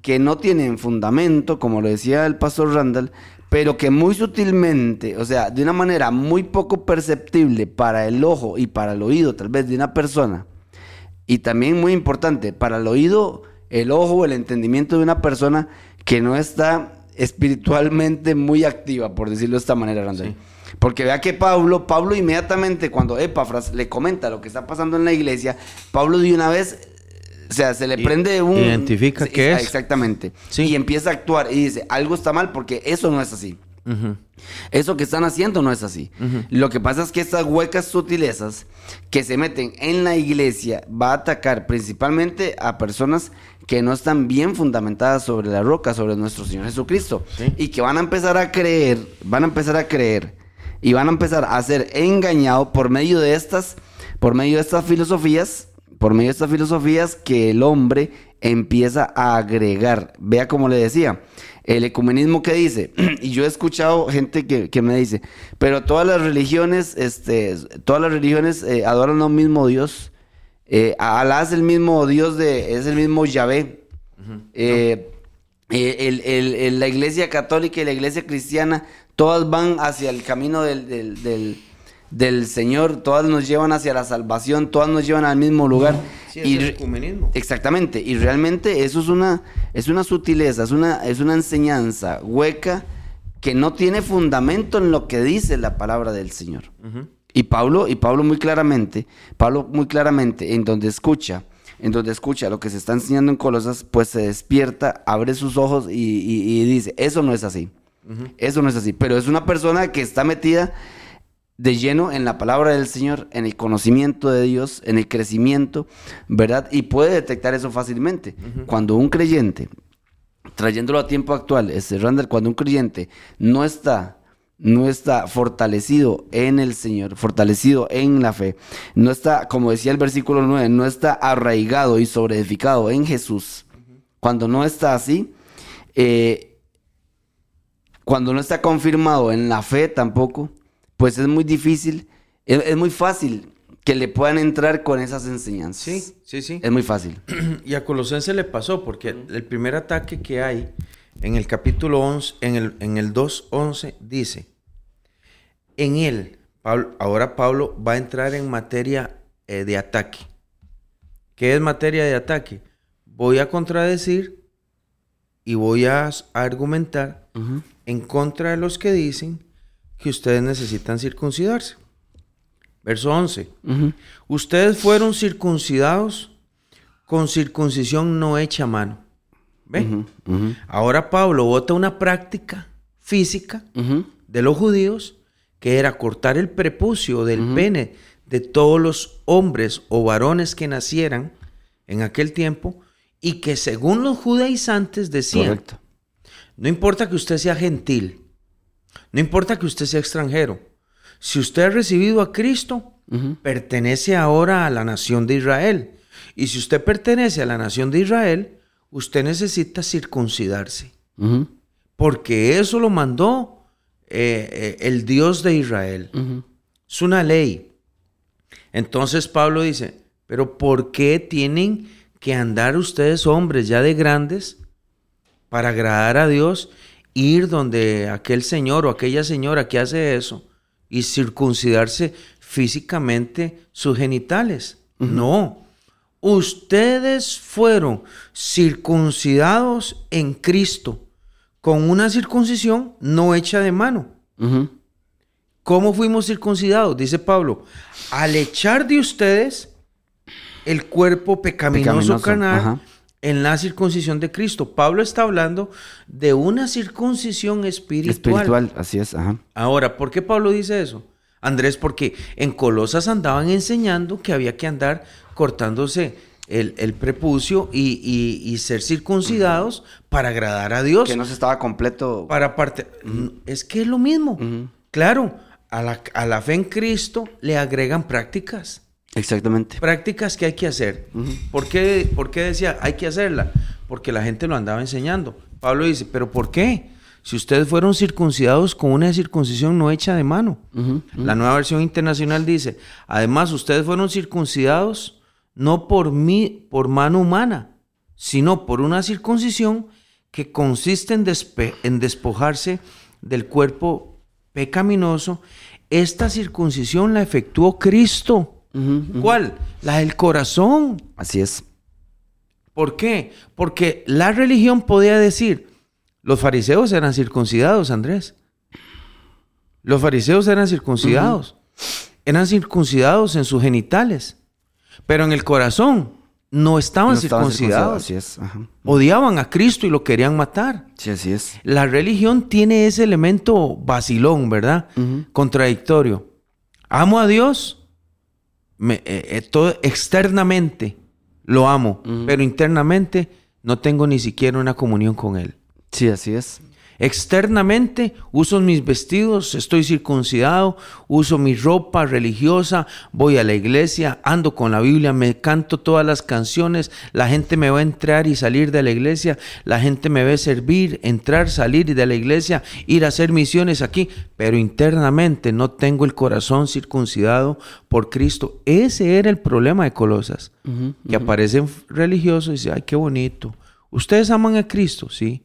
C: que no tienen fundamento, como lo decía el pastor Randall, pero que muy sutilmente, o sea, de una manera muy poco perceptible para el ojo y para el oído, tal vez de una persona, y también muy importante, para el oído, el ojo, el entendimiento de una persona que no está espiritualmente muy activa, por decirlo de esta manera, Randall. Porque vea que Pablo, Pablo inmediatamente cuando Epafras le comenta lo que está pasando en la iglesia, Pablo de una vez, o sea, se le prende un...
D: identifica qué es.
C: Exactamente.
D: Sí.
C: Y empieza a actuar y dice, algo está mal porque eso no es así. Eso que están haciendo no es así. Lo que pasa es que estas huecas sutilezas que se meten en la iglesia va a atacar principalmente a personas que no están bien fundamentadas sobre la roca, sobre nuestro Señor Jesucristo.
D: Sí.
C: Y que van a empezar a creer, van a empezar a creer y van a empezar a ser engañados por medio de estas, por medio de estas filosofías, por medio de estas filosofías que el hombre empieza a agregar. Vea como le decía, el ecumenismo que dice, (clears throat) y yo he escuchado gente que, que me dice, pero todas las religiones, este, todas las religiones eh, adoran a un mismo Dios. Eh, Alá es el mismo Dios de, es el mismo Yahvé. Eh, eh, el- el- el- la iglesia católica y la iglesia cristiana, todas van hacia el camino del, del- del- del Señor, todas nos llevan hacia la salvación, todas nos llevan al mismo lugar.
D: Sí, es
C: Y
D: el
C: re-
D: ecumenismo.
C: Exactamente, y realmente eso es una, es una sutileza, es una, es una enseñanza hueca que no tiene fundamento en lo que dice la palabra del Señor. Y Pablo, y Pablo muy claramente, Pablo muy claramente, en donde escucha, en donde escucha lo que se está enseñando en Colosas, pues se despierta, abre sus ojos y, y- y dice, eso no es así. Eso no es así. Pero es una persona que está metida de lleno en la palabra del Señor, en el conocimiento de Dios, en el crecimiento, ¿verdad? Y puede detectar eso fácilmente. Cuando un creyente, trayéndolo a tiempo actual, este, Randall, cuando un creyente no está, no está fortalecido en el Señor, fortalecido en la fe, no está, como decía el versículo 9, no está arraigado y sobreedificado en Jesús, cuando no está así, eh, cuando no está confirmado en la fe tampoco, pues es muy difícil, es, es muy fácil que le puedan entrar con esas enseñanzas.
D: Sí, sí, sí.
C: Es muy fácil. (clears throat)
D: Y a Colosense le pasó, porque el primer ataque que hay en el capítulo 11, en el, en el 2.11, dice, en él, Pablo- ahora Pablo va a entrar en materia eh, de ataque. ¿Qué es materia de ataque? Voy a contradecir y voy a argumentar en contra de los que dicen que ustedes necesitan circuncidarse. Verso 11.
C: Ujú.
D: Ustedes fueron circuncidados con circuncisión no hecha a mano. ¿Ve? Ahora Pablo vota una práctica física de los judíos que era cortar el prepucio del pene de todos los hombres o varones que nacieran en aquel tiempo y que según los judaizantes decían,
C: Correcto.
D: no importa que usted sea gentil, no importa que usted sea extranjero, si usted ha recibido a Cristo, pertenece ahora a la nación de Israel. Y si usted pertenece a la nación de Israel, usted necesita circuncidarse. Porque eso lo mandó eh, eh, el Dios de Israel. Es una ley. Entonces Pablo dice, pero ¿por qué tienen que andar ustedes hombres ya de grandes para agradar a Dios, ir donde aquel señor o aquella señora que hace eso y circuncidarse físicamente sus genitales? No. Ustedes fueron circuncidados en Cristo con una circuncisión no hecha de mano. ¿Cómo fuimos circuncidados? Dice Pablo, al echar de ustedes el cuerpo pecaminoso,
C: Pecaminoso,
D: carnal
C: ajá.
D: En la circuncisión de Cristo. Pablo está hablando de una circuncisión espiritual.
C: Espiritual, así es, ajá.
D: Ahora, ¿por qué Pablo dice eso? Andrés, porque en Colosas andaban enseñando que había que andar cortándose el, el prepucio y, y- y ser circuncidados para agradar a Dios.
C: Que no se estaba completo.
D: Para parte. Es que es lo mismo. Claro, a la, a la fe en Cristo le agregan prácticas.
C: Exactamente.
D: Prácticas que hay que hacer. ¿Por, qué, por qué decía hay que hacerla? Porque la gente lo andaba enseñando. Pablo dice, ¿pero por qué? Si ustedes fueron circuncidados con una circuncisión no hecha de mano. La nueva versión internacional dice, además ustedes fueron circuncidados no por mí, por mano humana, sino por una circuncisión que consiste en, despe- en despojarse del cuerpo pecaminoso. Esta circuncisión la efectuó Cristo. ¿Cuál? La del corazón.
C: Así es.
D: ¿Por qué? Porque la religión podía decir, los fariseos eran circuncidados, Andrés. Los fariseos eran circuncidados. Eran circuncidados en sus genitales. Pero en el corazón no estaban
C: No estaban
D: circuncidados.
C: Así es, ajá.
D: Odiaban a Cristo y lo querían matar.
C: Sí, así es.
D: La religión tiene ese elemento vacilón, ¿verdad? Contradictorio. Amo a Dios, me- eh, eh, todo externamente lo amo, pero internamente no tengo ni siquiera una comunión con Él.
C: Sí, así es.
D: Externamente uso mis vestidos, estoy circuncidado, uso mi ropa religiosa, voy a la iglesia, ando con la Biblia, me canto todas las canciones, la gente me va a entrar y salir de la iglesia, la gente me ve servir, entrar, salir de la iglesia, ir a hacer misiones aquí, pero internamente no tengo el corazón circuncidado por Cristo. Ese era el problema de Colosas, que aparecen religiosos y dicen, ay, qué bonito. ¿Ustedes aman a Cristo? Sí.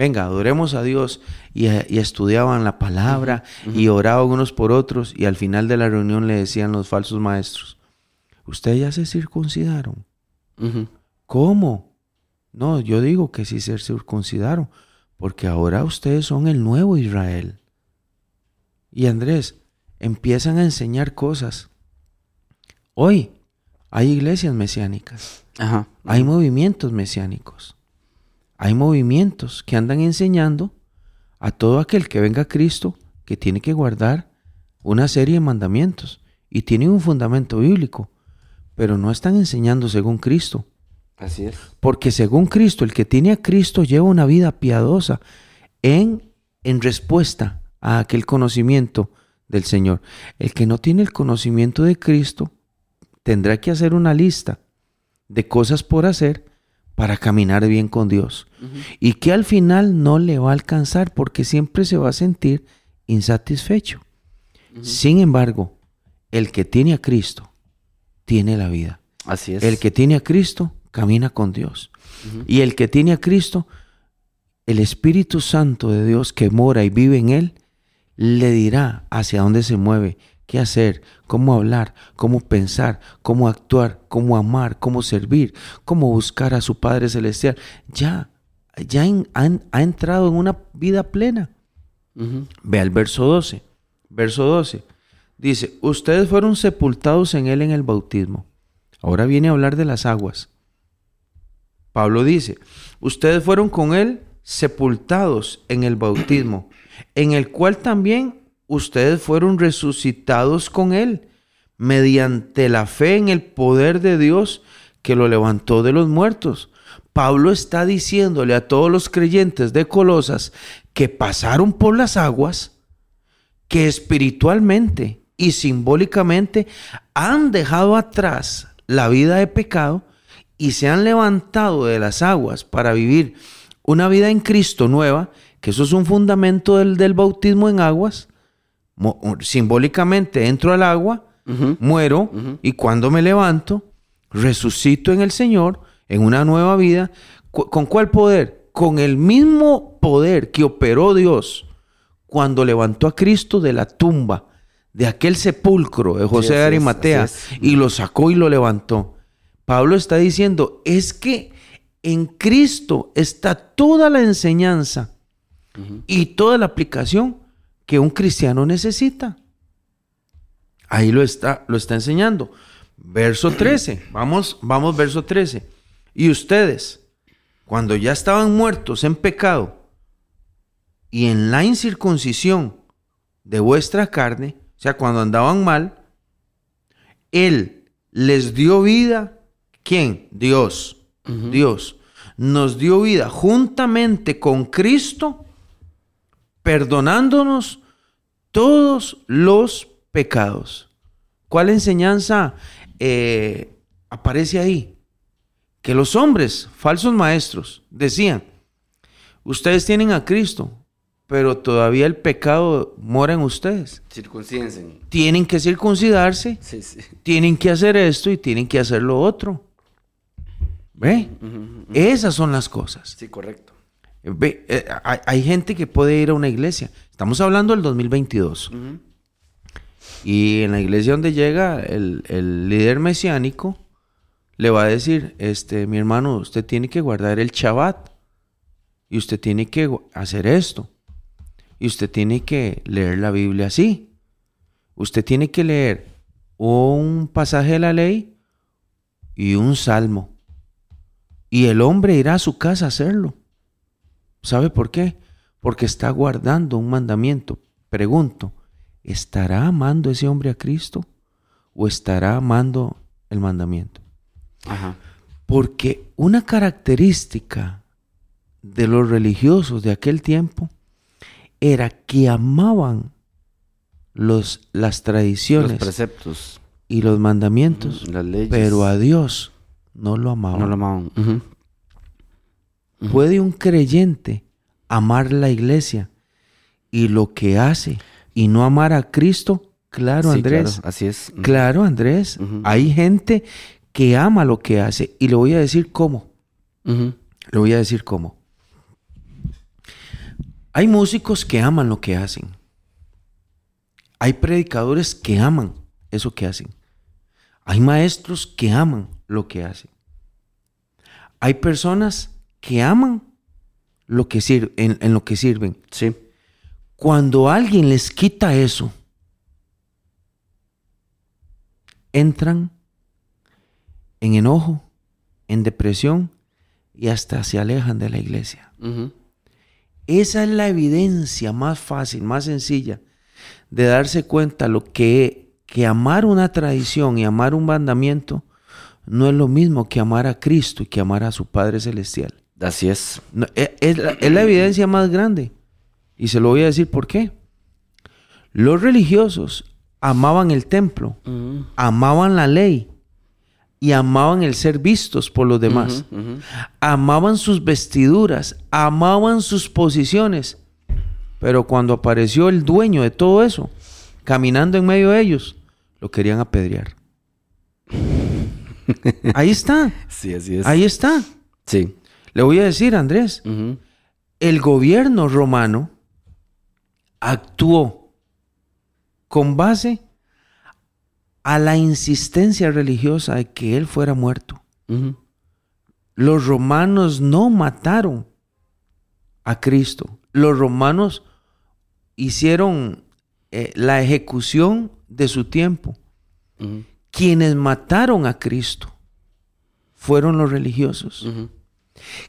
D: Venga, adoremos a Dios. Y, y estudiaban la palabra y oraban unos por otros. Y al final de la reunión le decían los falsos maestros, ¿ustedes ya se circuncidaron? ¿Cómo? No, yo digo que sí se circuncidaron, porque ahora ustedes son el nuevo Israel. Y Andrés, empiezan a enseñar cosas. Hoy hay iglesias mesiánicas.
C: Ajá.
D: Hay movimientos mesiánicos. Hay movimientos que andan enseñando a todo aquel que venga a Cristo que tiene que guardar una serie de mandamientos y tienen un fundamento bíblico, pero no están enseñando según Cristo.
C: Así es.
D: Porque según Cristo, el que tiene a Cristo lleva una vida piadosa en, en respuesta a aquel conocimiento del Señor. El que no tiene el conocimiento de Cristo tendrá que hacer una lista de cosas por hacer para caminar bien con Dios. Y que al final no le va a alcanzar porque siempre se va a sentir insatisfecho. Sin embargo, el que tiene a Cristo tiene la vida.
C: Así es.
D: El que tiene a Cristo camina con Dios. Y el que tiene a Cristo, el Espíritu Santo de Dios que mora y vive en él, le dirá hacia dónde se mueve, qué hacer, cómo hablar, cómo pensar, cómo actuar, cómo amar, cómo servir, cómo buscar a su Padre Celestial. Ya, ya en- han- ha entrado en una vida plena.
C: Ujú.
D: Vea el verso 12. Verso 12. Dice, ustedes fueron sepultados en él en el bautismo. Ahora viene a hablar de las aguas. Pablo dice, ustedes fueron con él sepultados en el bautismo, en el cual también ustedes fueron resucitados con él mediante la fe en el poder de Dios que lo levantó de los muertos. Pablo está diciéndole a todos los creyentes de Colosas que pasaron por las aguas, que espiritualmente y simbólicamente han dejado atrás la vida de pecado y se han levantado de las aguas para vivir una vida en Cristo nueva, que eso es un fundamento del, del bautismo en aguas. Simbólicamente entro al agua, muero y cuando me levanto, resucito en el Señor en una nueva vida. ¿Con cuál poder? Con el mismo poder que operó Dios cuando levantó a Cristo de la tumba, de aquel sepulcro de José de Arimatea, y lo sacó y lo levantó. Pablo está diciendo, es que en Cristo está toda la enseñanza y toda la aplicación que un cristiano necesita. Ahí lo está, lo está enseñando. Verso (clears throat) 13, vamos, vamos, verso 13. Y ustedes, cuando ya estaban muertos en pecado y en la incircuncisión de vuestra carne, o sea, cuando andaban mal, Él les dio vida. ¿Quién? Dios. Dios nos dio vida juntamente con Cristo, perdonándonos todos los pecados. ¿Cuál enseñanza eh, aparece ahí? Que los hombres, falsos maestros, decían, ustedes tienen a Cristo, pero todavía el pecado mora en ustedes.
C: Circuncídense.
D: Tienen que circuncidarse, tienen que hacer esto y tienen que hacer lo otro. ¿Ve? Esas son las cosas.
C: Sí, correcto.
D: Ve, eh, hay, gente que puede ir a una iglesia. Estamos hablando del 2022. Y en la iglesia donde llega el, el, líder mesiánico, le va a decir, este, mi hermano, usted tiene que guardar el Shabbat. Y usted tiene que hacer esto. Y usted tiene que leer la Biblia así. Usted tiene que leer un pasaje de la ley y un salmo. Y el hombre irá a su casa a hacerlo. ¿Sabe por qué? Porque está guardando un mandamiento. Pregunto, ¿estará amando ese hombre a Cristo o estará amando el mandamiento? Porque una característica de los religiosos de aquel tiempo era que amaban los, las tradiciones,
C: los preceptos
D: y los mandamientos, pero a Dios no lo amaban.
C: No lo amaban.
D: ¿Puede un creyente amar la iglesia y lo que hace y no amar a Cristo? Claro, Andrés.
C: así es.
D: Claro, Andrés. Hay gente que ama lo que hace y le voy a decir cómo. Le voy a decir cómo. Hay músicos que aman lo que hacen. Hay predicadores que aman eso que hacen. Hay maestros que aman lo que hacen. Hay personas que aman lo que en, en, lo que sirven.
C: Sí.
D: Cuando alguien les quita eso, entran en enojo, en depresión y hasta se alejan de la iglesia. Esa es la evidencia más fácil, más sencilla de darse cuenta lo que, que amar una tradición y amar un mandamiento no es lo mismo que amar a Cristo y que amar a su Padre Celestial.
C: Así es.
D: E, es, la, evidencia más grande. Y se lo voy a decir por qué. Los religiosos amaban el templo, amaban la ley y amaban el ser vistos por los demás. Amaban sus vestiduras, amaban sus posiciones. Pero cuando apareció el dueño de todo eso, caminando en medio de ellos, lo querían apedrear. (laughs) Ahí está.
C: Sí, así es.
D: Ahí está.
C: Sí.
D: Le voy a decir, Andrés, el gobierno romano actuó con base a la insistencia religiosa de que él fuera muerto. Los romanos no mataron a Cristo. Los romanos hicieron eh, la ejecución de su tiempo. Quienes mataron a Cristo fueron los religiosos.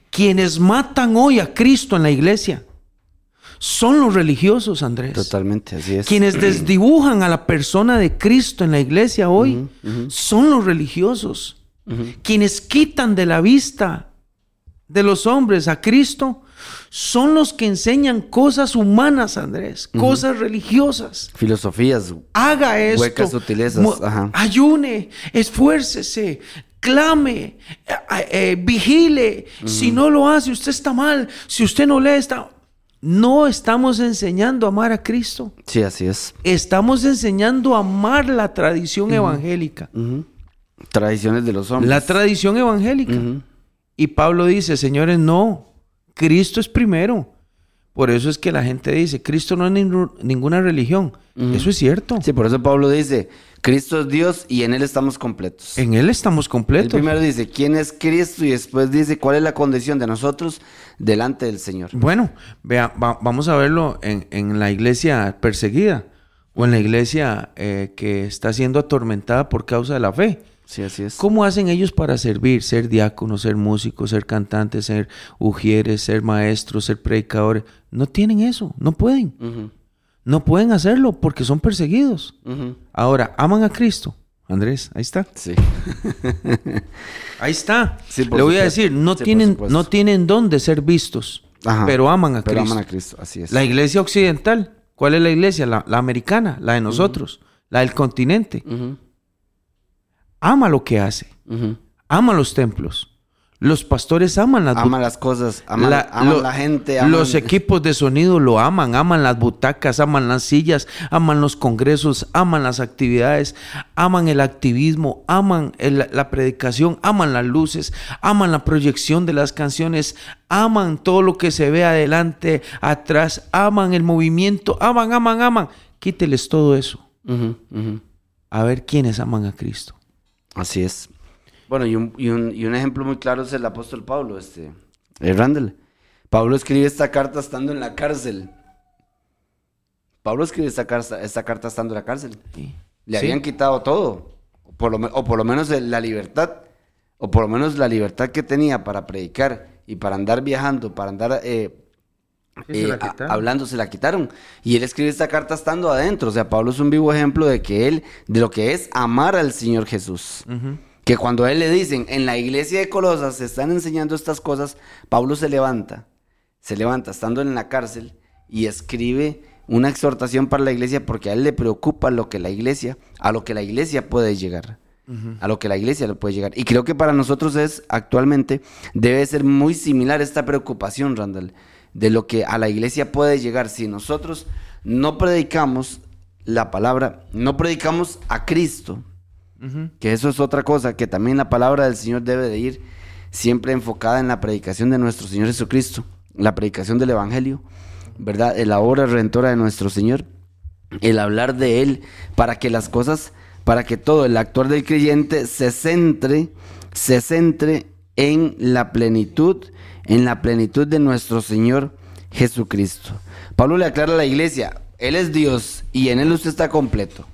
D: Quienes matan hoy a Cristo en la iglesia son los religiosos, Andrés.
C: Totalmente, así es.
D: Quienes (clears throat) desdibujan a la persona de Cristo en la iglesia hoy son los religiosos. Quienes quitan de la vista de los hombres a Cristo son los que enseñan cosas humanas, Andrés, cosas religiosas.
C: Filosofías.
D: Haga esto.
C: Huecas sutilezas. Ajá.
D: Ayune, esfuércese, clame, eh, eh, vigile. Si no lo hace, usted está mal. Si usted no lee, está... No estamos enseñando a amar a Cristo.
C: Sí, así es.
D: Estamos enseñando a amar la tradición evangélica.
C: Tradiciones de los hombres.
D: La tradición evangélica. Y Pablo dice, señores, no, Cristo es primero. Por eso es que la gente dice, Cristo no es ninguna religión. Eso es cierto.
C: Sí, por eso Pablo dice, Cristo es Dios y en Él estamos completos.
D: En Él estamos completos.
C: primero dice, ¿quién es Cristo? Y después dice, ¿cuál es la condición de nosotros delante del Señor?
D: Bueno, vea, va- vamos a verlo en, en la iglesia perseguida o en la iglesia eh, que está siendo atormentada por causa de la fe.
C: Sí, así es.
D: ¿Cómo hacen ellos para servir? Ser diáconos, ser músicos, ser cantantes, ser ujieres, ser maestros, ser predicadores. No tienen eso, no pueden. No pueden hacerlo porque son perseguidos. Ahora, aman a Cristo. Andrés, ahí está.
C: Sí. (laughs)
D: Ahí está.
C: Sí,
D: Le voy a decir, no
C: Sí,
D: tienen, no tienen don de ser vistos,
C: Ajá.
D: pero aman a
C: Pero
D: Cristo.
C: aman a Cristo, así es.
D: La iglesia occidental, ¿cuál es la iglesia? La, la americana, la de nosotros, la del continente. Ama lo que hace, ama los templos. Los pastores aman las
C: Ama las cosas, aman
D: la,
C: aman
D: lo-
C: la gente. aman-
D: Los equipos de sonido lo aman, aman las butacas, aman las sillas, aman los congresos, aman las actividades, aman el activismo, aman el- la predicación, aman las luces, aman la proyección de las canciones, aman todo lo que se ve adelante, atrás, aman el movimiento, aman, aman, aman. Quíteles todo eso. A ver quiénes aman a Cristo.
C: Así es. Bueno, y un, y un- y un ejemplo muy claro es el apóstol Pablo, este, eh, Randall. Pablo escribe esta carta estando en la cárcel. Pablo escribe esta carta, esta carta estando en la cárcel.
D: Sí.
C: Le
D: Sí.
C: habían quitado todo, o por, lo, o por lo menos el- la libertad, o por lo menos la libertad que tenía para predicar y para andar viajando, para andar eh,
D: se
C: eh, a- hablando, se la quitaron. Y él escribe esta carta estando adentro. O sea, Pablo es un vivo ejemplo de que él, de lo que es amar al Señor Jesús. Que cuando a él le dicen, en la iglesia de Colosas se están enseñando estas cosas, Pablo se levanta, se levanta estando en la cárcel y escribe una exhortación para la iglesia porque a él le preocupa lo que la iglesia, a lo que la iglesia puede llegar. A lo que la iglesia le puede llegar. Y creo que para nosotros es, actualmente, debe ser muy similar esta preocupación, Randall, de lo que a la iglesia puede llegar si nosotros no predicamos la palabra, no predicamos a Cristo, Que eso es otra cosa, que también la palabra del Señor debe de ir siempre enfocada en la predicación de nuestro Señor Jesucristo, la predicación del Evangelio, ¿verdad? La obra redentora de nuestro Señor, el hablar de Él, para que las cosas, para que todo el actuar del creyente se centre, se centre en la plenitud, en la plenitud de nuestro Señor Jesucristo. Pablo le aclara a la iglesia, Él es Dios y en Él usted está completo.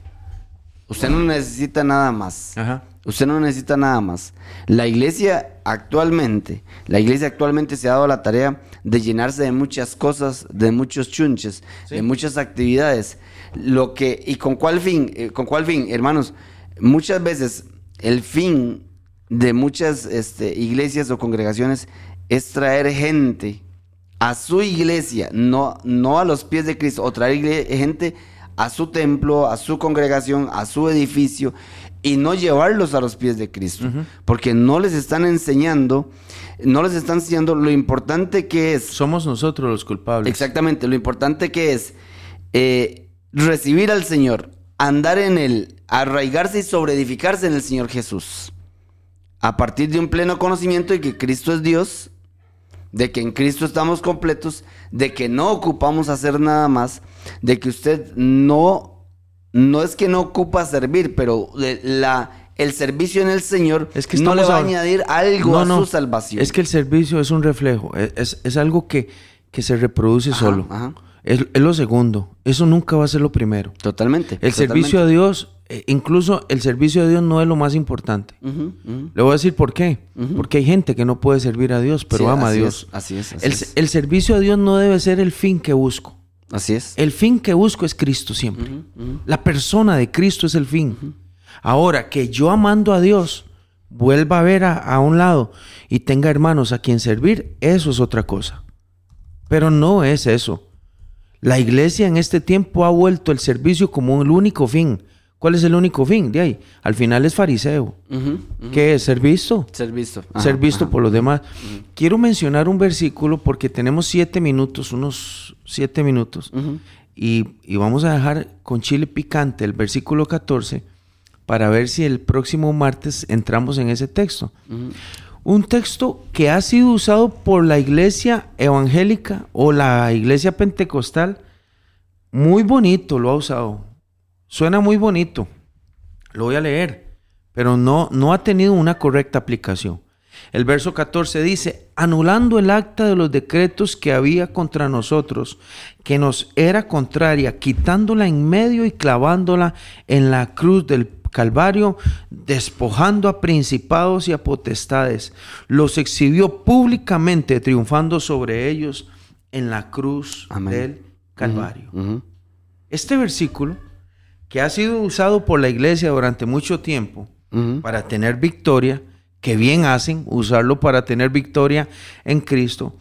C: Usted no necesita nada más.
D: Ajá.
C: Usted no necesita nada más. La iglesia actualmente, la iglesia actualmente se ha dado la tarea de llenarse de muchas cosas, de muchos chunches, de muchas actividades. Lo que, ¿y con cuál fin? Eh, ¿Con cuál fin, hermanos? Muchas veces el fin de muchas este, iglesias o congregaciones es traer gente a su iglesia, no, no a los pies de Cristo, o traer gente a su templo, a su congregación, a su edificio, y no llevarlos a los pies de Cristo, porque no les están enseñando, no les están enseñando lo importante que es
D: Somos nosotros los culpables.
C: Exactamente, lo importante que es eh, recibir al Señor, andar en Él, arraigarse y sobreedificarse en el Señor Jesús. A partir de un pleno conocimiento de que Cristo es Dios, de que en Cristo estamos completos, de que no ocupamos hacer nada más, de que usted no, no es que no ocupa servir, pero la, el servicio en el Señor
D: Es que
C: no le va a añadir algo
D: No,
C: a
D: no.
C: su salvación.
D: Es que el servicio es un reflejo, e- es, es algo que, que se reproduce
C: Ajá,
D: solo.
C: ajá.
D: Es, es lo segundo. Eso nunca va a ser lo primero.
C: Totalmente.
D: El servicio a Dios, eh, incluso el servicio a Dios no es lo más importante. Le voy a decir por qué. Porque hay gente que no puede servir a Dios, pero
C: Sí,
D: ama a Dios.
C: es, así es, así
D: el,
C: es.
D: el servicio a Dios no debe ser el fin que busco.
C: Así es.
D: El fin que busco es Cristo siempre. La persona de Cristo es el fin. Ahora, que yo amando a Dios vuelva a ver a, a, un lado y tenga hermanos a quien servir, eso es otra cosa. Pero no es eso. La iglesia en este tiempo ha vuelto el servicio como el único fin. ¿Cuál es el único fin? De ahí, al final es fariseo. ¿Qué es? ¿Ser visto?
C: Ser visto.
D: Ser visto por los demás. Quiero mencionar un versículo porque tenemos siete minutos, unos siete minutos. y, y, vamos a dejar con chile picante el versículo 14 para ver si el próximo martes entramos en ese texto. Un texto que ha sido usado por la iglesia evangélica o la iglesia pentecostal. Muy bonito lo ha usado. Suena muy bonito. Lo voy a leer. Pero no, no ha tenido una correcta aplicación. El verso 14 dice, anulando el acta de los decretos que había contra nosotros, que nos era contraria, quitándola en medio y clavándola en la cruz del Calvario, despojando a principados y a potestades, los exhibió públicamente, triunfando sobre ellos en la cruz
C: Amén.
D: del Calvario. Este versículo, que ha sido usado por la iglesia durante mucho tiempo para tener victoria, que bien hacen usarlo para tener victoria en Cristo,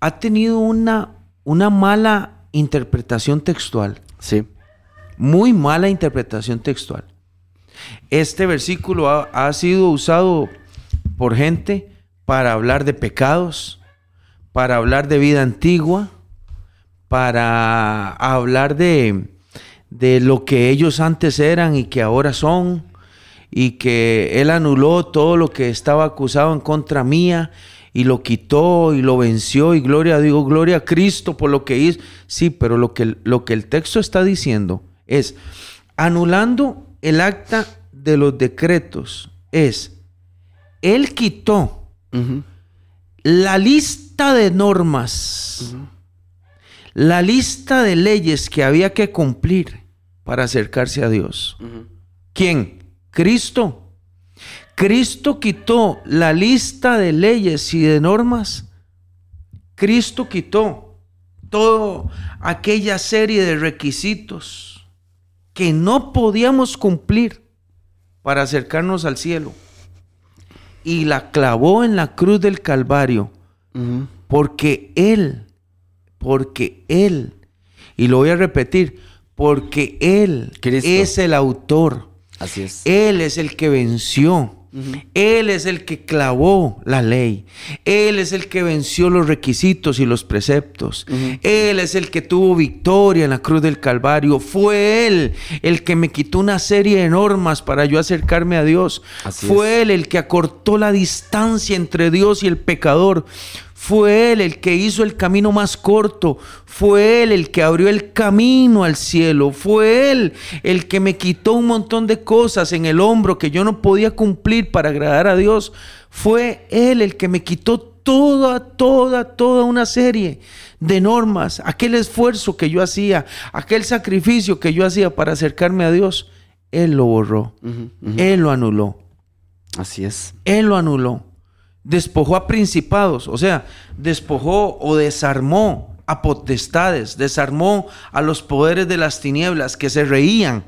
D: ha tenido una, una mala interpretación textual
C: Sí.
D: muy mala interpretación textual. Este versículo ha, ha sido usado por gente para hablar de pecados, para hablar de vida antigua, para hablar de, de lo que ellos antes eran y que ahora son, y que Él anuló todo lo que estaba acusado en contra mía y lo quitó y lo venció y gloria a Dios, gloria a Cristo por lo que hizo. Sí, pero lo que, lo que el texto está diciendo es, anulando el acta de los decretos, es, Él quitó la lista de normas, la lista de leyes que había que cumplir para acercarse a Dios. ¿Quién? Cristo. Cristo quitó la lista de leyes y de normas. Cristo quitó toda aquella serie de requisitos que no podíamos cumplir para acercarnos al cielo. Y la clavó en la cruz del Calvario porque Él, porque Él, y lo voy a repetir, porque Él
C: Cristo.
D: es el autor,
C: Así es.
D: Él es el que venció. Él es el que clavó la ley. Él es el que venció los requisitos y los preceptos. Él es el que tuvo victoria en la cruz del Calvario. Fue Él el que me quitó una serie de normas para yo acercarme a Dios.
C: Así
D: Fue Él el que acortó la distancia entre Dios y el pecador. Fue Él el que hizo el camino más corto. Fue Él el que abrió el camino al cielo. Fue Él el que me quitó un montón de cosas en el hombro que yo no podía cumplir para agradar a Dios. Fue Él el que me quitó toda, toda, toda una serie de normas. Aquel esfuerzo que yo hacía, aquel sacrificio que yo hacía para acercarme a Dios. Él lo borró. Él lo anuló.
C: Así es.
D: Él lo anuló. Despojó a principados, o sea, despojó o desarmó a potestades, desarmó a los poderes de las tinieblas que se reían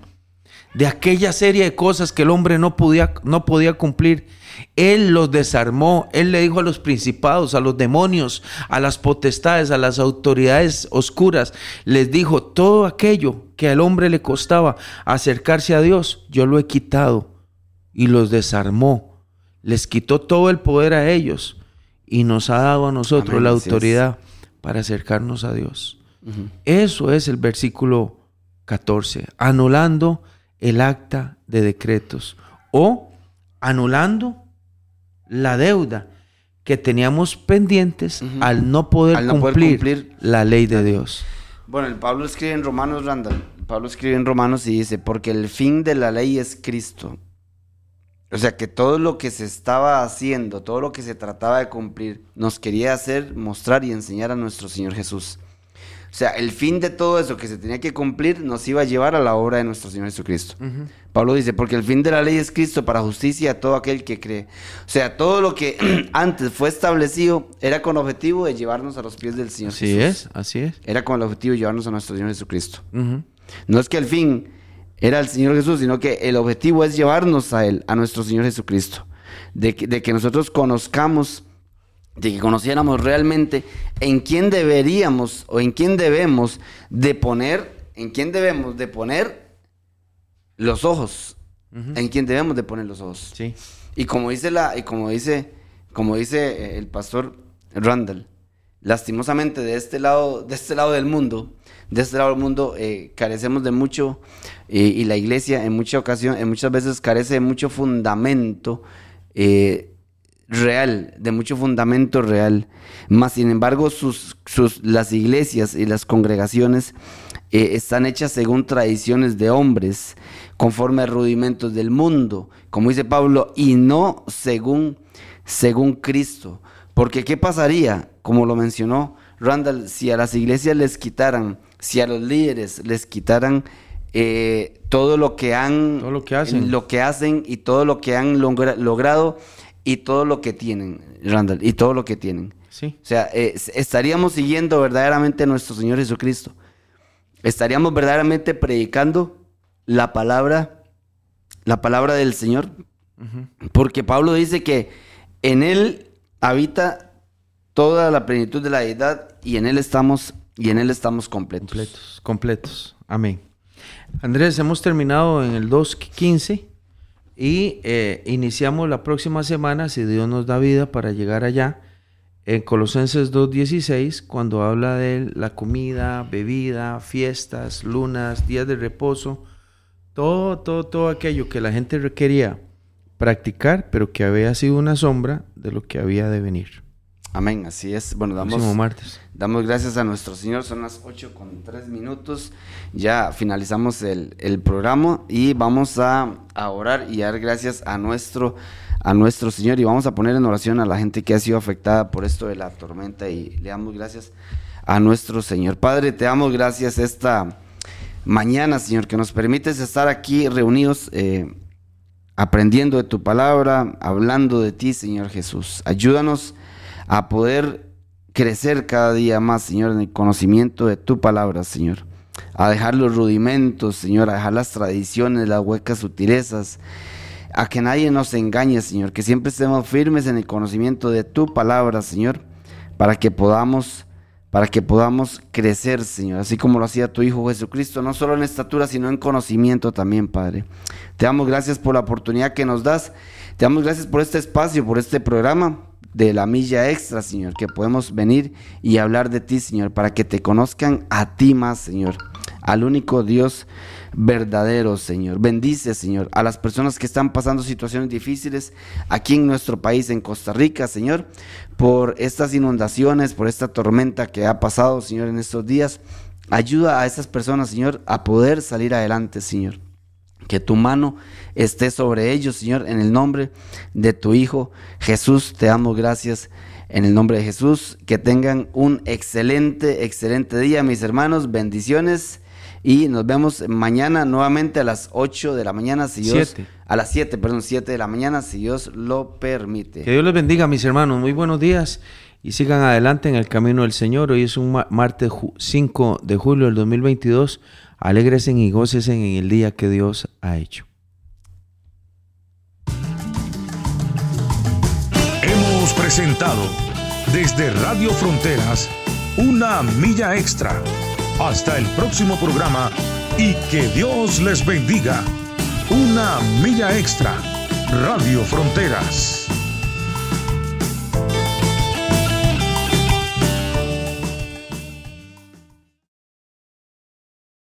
D: de aquella serie de cosas que el hombre no podía, no podía cumplir. Él los desarmó, él le dijo a los principados, a los demonios, a las potestades, a las autoridades oscuras, les dijo, todo aquello que al hombre le costaba acercarse a Dios, yo lo he quitado y los desarmó les quitó todo el poder a ellos y nos ha dado a nosotros
C: Amén,
D: la autoridad para acercarnos a Dios. Eso es el versículo 14, anulando el acta de decretos o anulando la deuda que teníamos pendientes al no poder,
C: Al no poder
D: cumplir,
C: cumplir.
D: la ley de Dios.
C: Bueno, el Pablo escribe en Romanos, Randall. Pablo escribe en Romanos y dice, porque el fin de la ley es Cristo. O sea que todo lo que se estaba haciendo, todo lo que se trataba de cumplir, nos quería hacer, mostrar y enseñar a nuestro Señor Jesús. O sea, el fin de todo eso que se tenía que cumplir nos iba a llevar a la obra de nuestro Señor Jesucristo. Pablo dice, porque el fin de la ley es Cristo para justicia a todo aquel que cree. O sea, todo lo que (clears throat) antes fue establecido era con objetivo de llevarnos a los pies del Señor
D: así es, así es.
C: Era con el objetivo de llevarnos a nuestro Señor Jesucristo. No es que el fin era el Señor Jesús, sino que el objetivo es llevarnos a Él, a nuestro Señor Jesucristo. De que, de que nosotros conozcamos de que conociéramos realmente en quién deberíamos o en quién debemos de poner, en quién debemos de poner los ojos, en quién debemos de poner los ojos.
D: Sí.
C: Y como dice la, y como dice, como dice eh, el pastor Randall, lastimosamente de este lado, de este lado del mundo, de este lado del mundo eh, carecemos de mucho eh, y la iglesia en muchas ocasiones, en muchas veces carece de mucho fundamento real, de mucho fundamento real. Más sin embargo, sus, sus, las iglesias y las congregaciones eh, están hechas según tradiciones de hombres, conforme a rudimentos del mundo, como dice Pablo, y no según, según Cristo. Porque ¿qué pasaría? Como lo mencionó Randall, si a las iglesias les quitaran, si a los líderes les quitaran eh, todo lo que han,
D: todo lo que hacen,
C: lo que hacen y todo lo que han logrado y todo lo que tienen, Randall, y todo lo que tienen.
D: Sí.
C: O sea, eh, estaríamos siguiendo verdaderamente a nuestro Señor Jesucristo. Estaríamos verdaderamente predicando la palabra, la palabra del Señor. Porque Pablo dice que en Él habita toda la plenitud de la deidad y en Él estamos, y en Él estamos completos.
D: Completos, completos. Amén. Andrés, hemos terminado en el 2.15 y eh, iniciamos la próxima semana, si Dios nos da vida, para llegar allá, en Colosenses 2.16, cuando habla de la comida, bebida, fiestas, lunas, días de reposo, todo, todo, todo aquello que la gente requería practicar, pero que había sido una sombra de lo que había de venir.
C: Amén, así es. Bueno, damos,
D: martes.
C: damos gracias a nuestro Señor. Son las 8 con 3 minutos. Ya finalizamos el, programa y vamos a, orar y dar gracias a nuestro, a nuestro Señor. Y vamos a poner en oración a la gente que ha sido afectada por esto de la tormenta. Y le damos gracias a nuestro Señor. Padre, te damos gracias esta mañana, Señor, que nos permites estar aquí reunidos. Eh, aprendiendo de tu palabra, hablando de ti, Señor Jesús. Ayúdanos a poder crecer cada día más, Señor, en el conocimiento de tu palabra, Señor. A dejar los rudimentos, Señor, a dejar las tradiciones, las huecas sutilezas, a que nadie nos engañe, Señor, que siempre estemos firmes en el conocimiento de tu palabra, Señor, para que podamos para que podamos crecer, Señor, así como lo hacía tu Hijo Jesucristo, no solo en estatura, sino en conocimiento también, Padre. Te damos gracias por la oportunidad que nos das, te damos gracias por este espacio, por este programa, de la milla extra, Señor, que podemos venir y hablar de ti, Señor, para que te conozcan a ti más, Señor, al único Dios verdadero, Señor. Bendice, Señor, a las personas que están pasando situaciones difíciles aquí en nuestro país, en Costa Rica, Señor, por estas inundaciones, por esta tormenta que ha pasado, Señor, en estos días. Ayuda a esas personas, Señor, a poder salir adelante, Señor. Que tu mano esté sobre ellos, Señor, en el nombre de tu Hijo Jesús. Te damos gracias en el nombre de Jesús. Que tengan un excelente, excelente día, mis hermanos. Bendiciones. Y nos vemos mañana nuevamente a las 8 de la mañana, si Dios... A las 7, perdón, 7 de la mañana, si Dios lo permite.
D: Que Dios les bendiga, mis hermanos. Muy buenos días y sigan adelante en el camino del Señor. Hoy es un martes 5 de julio del 2022. Alégresen y gócesen en el día que Dios ha hecho.
A: Hemos presentado desde Radio Fronteras una milla extra. Hasta el próximo programa y que Dios les bendiga. Una milla extra. Radio Fronteras.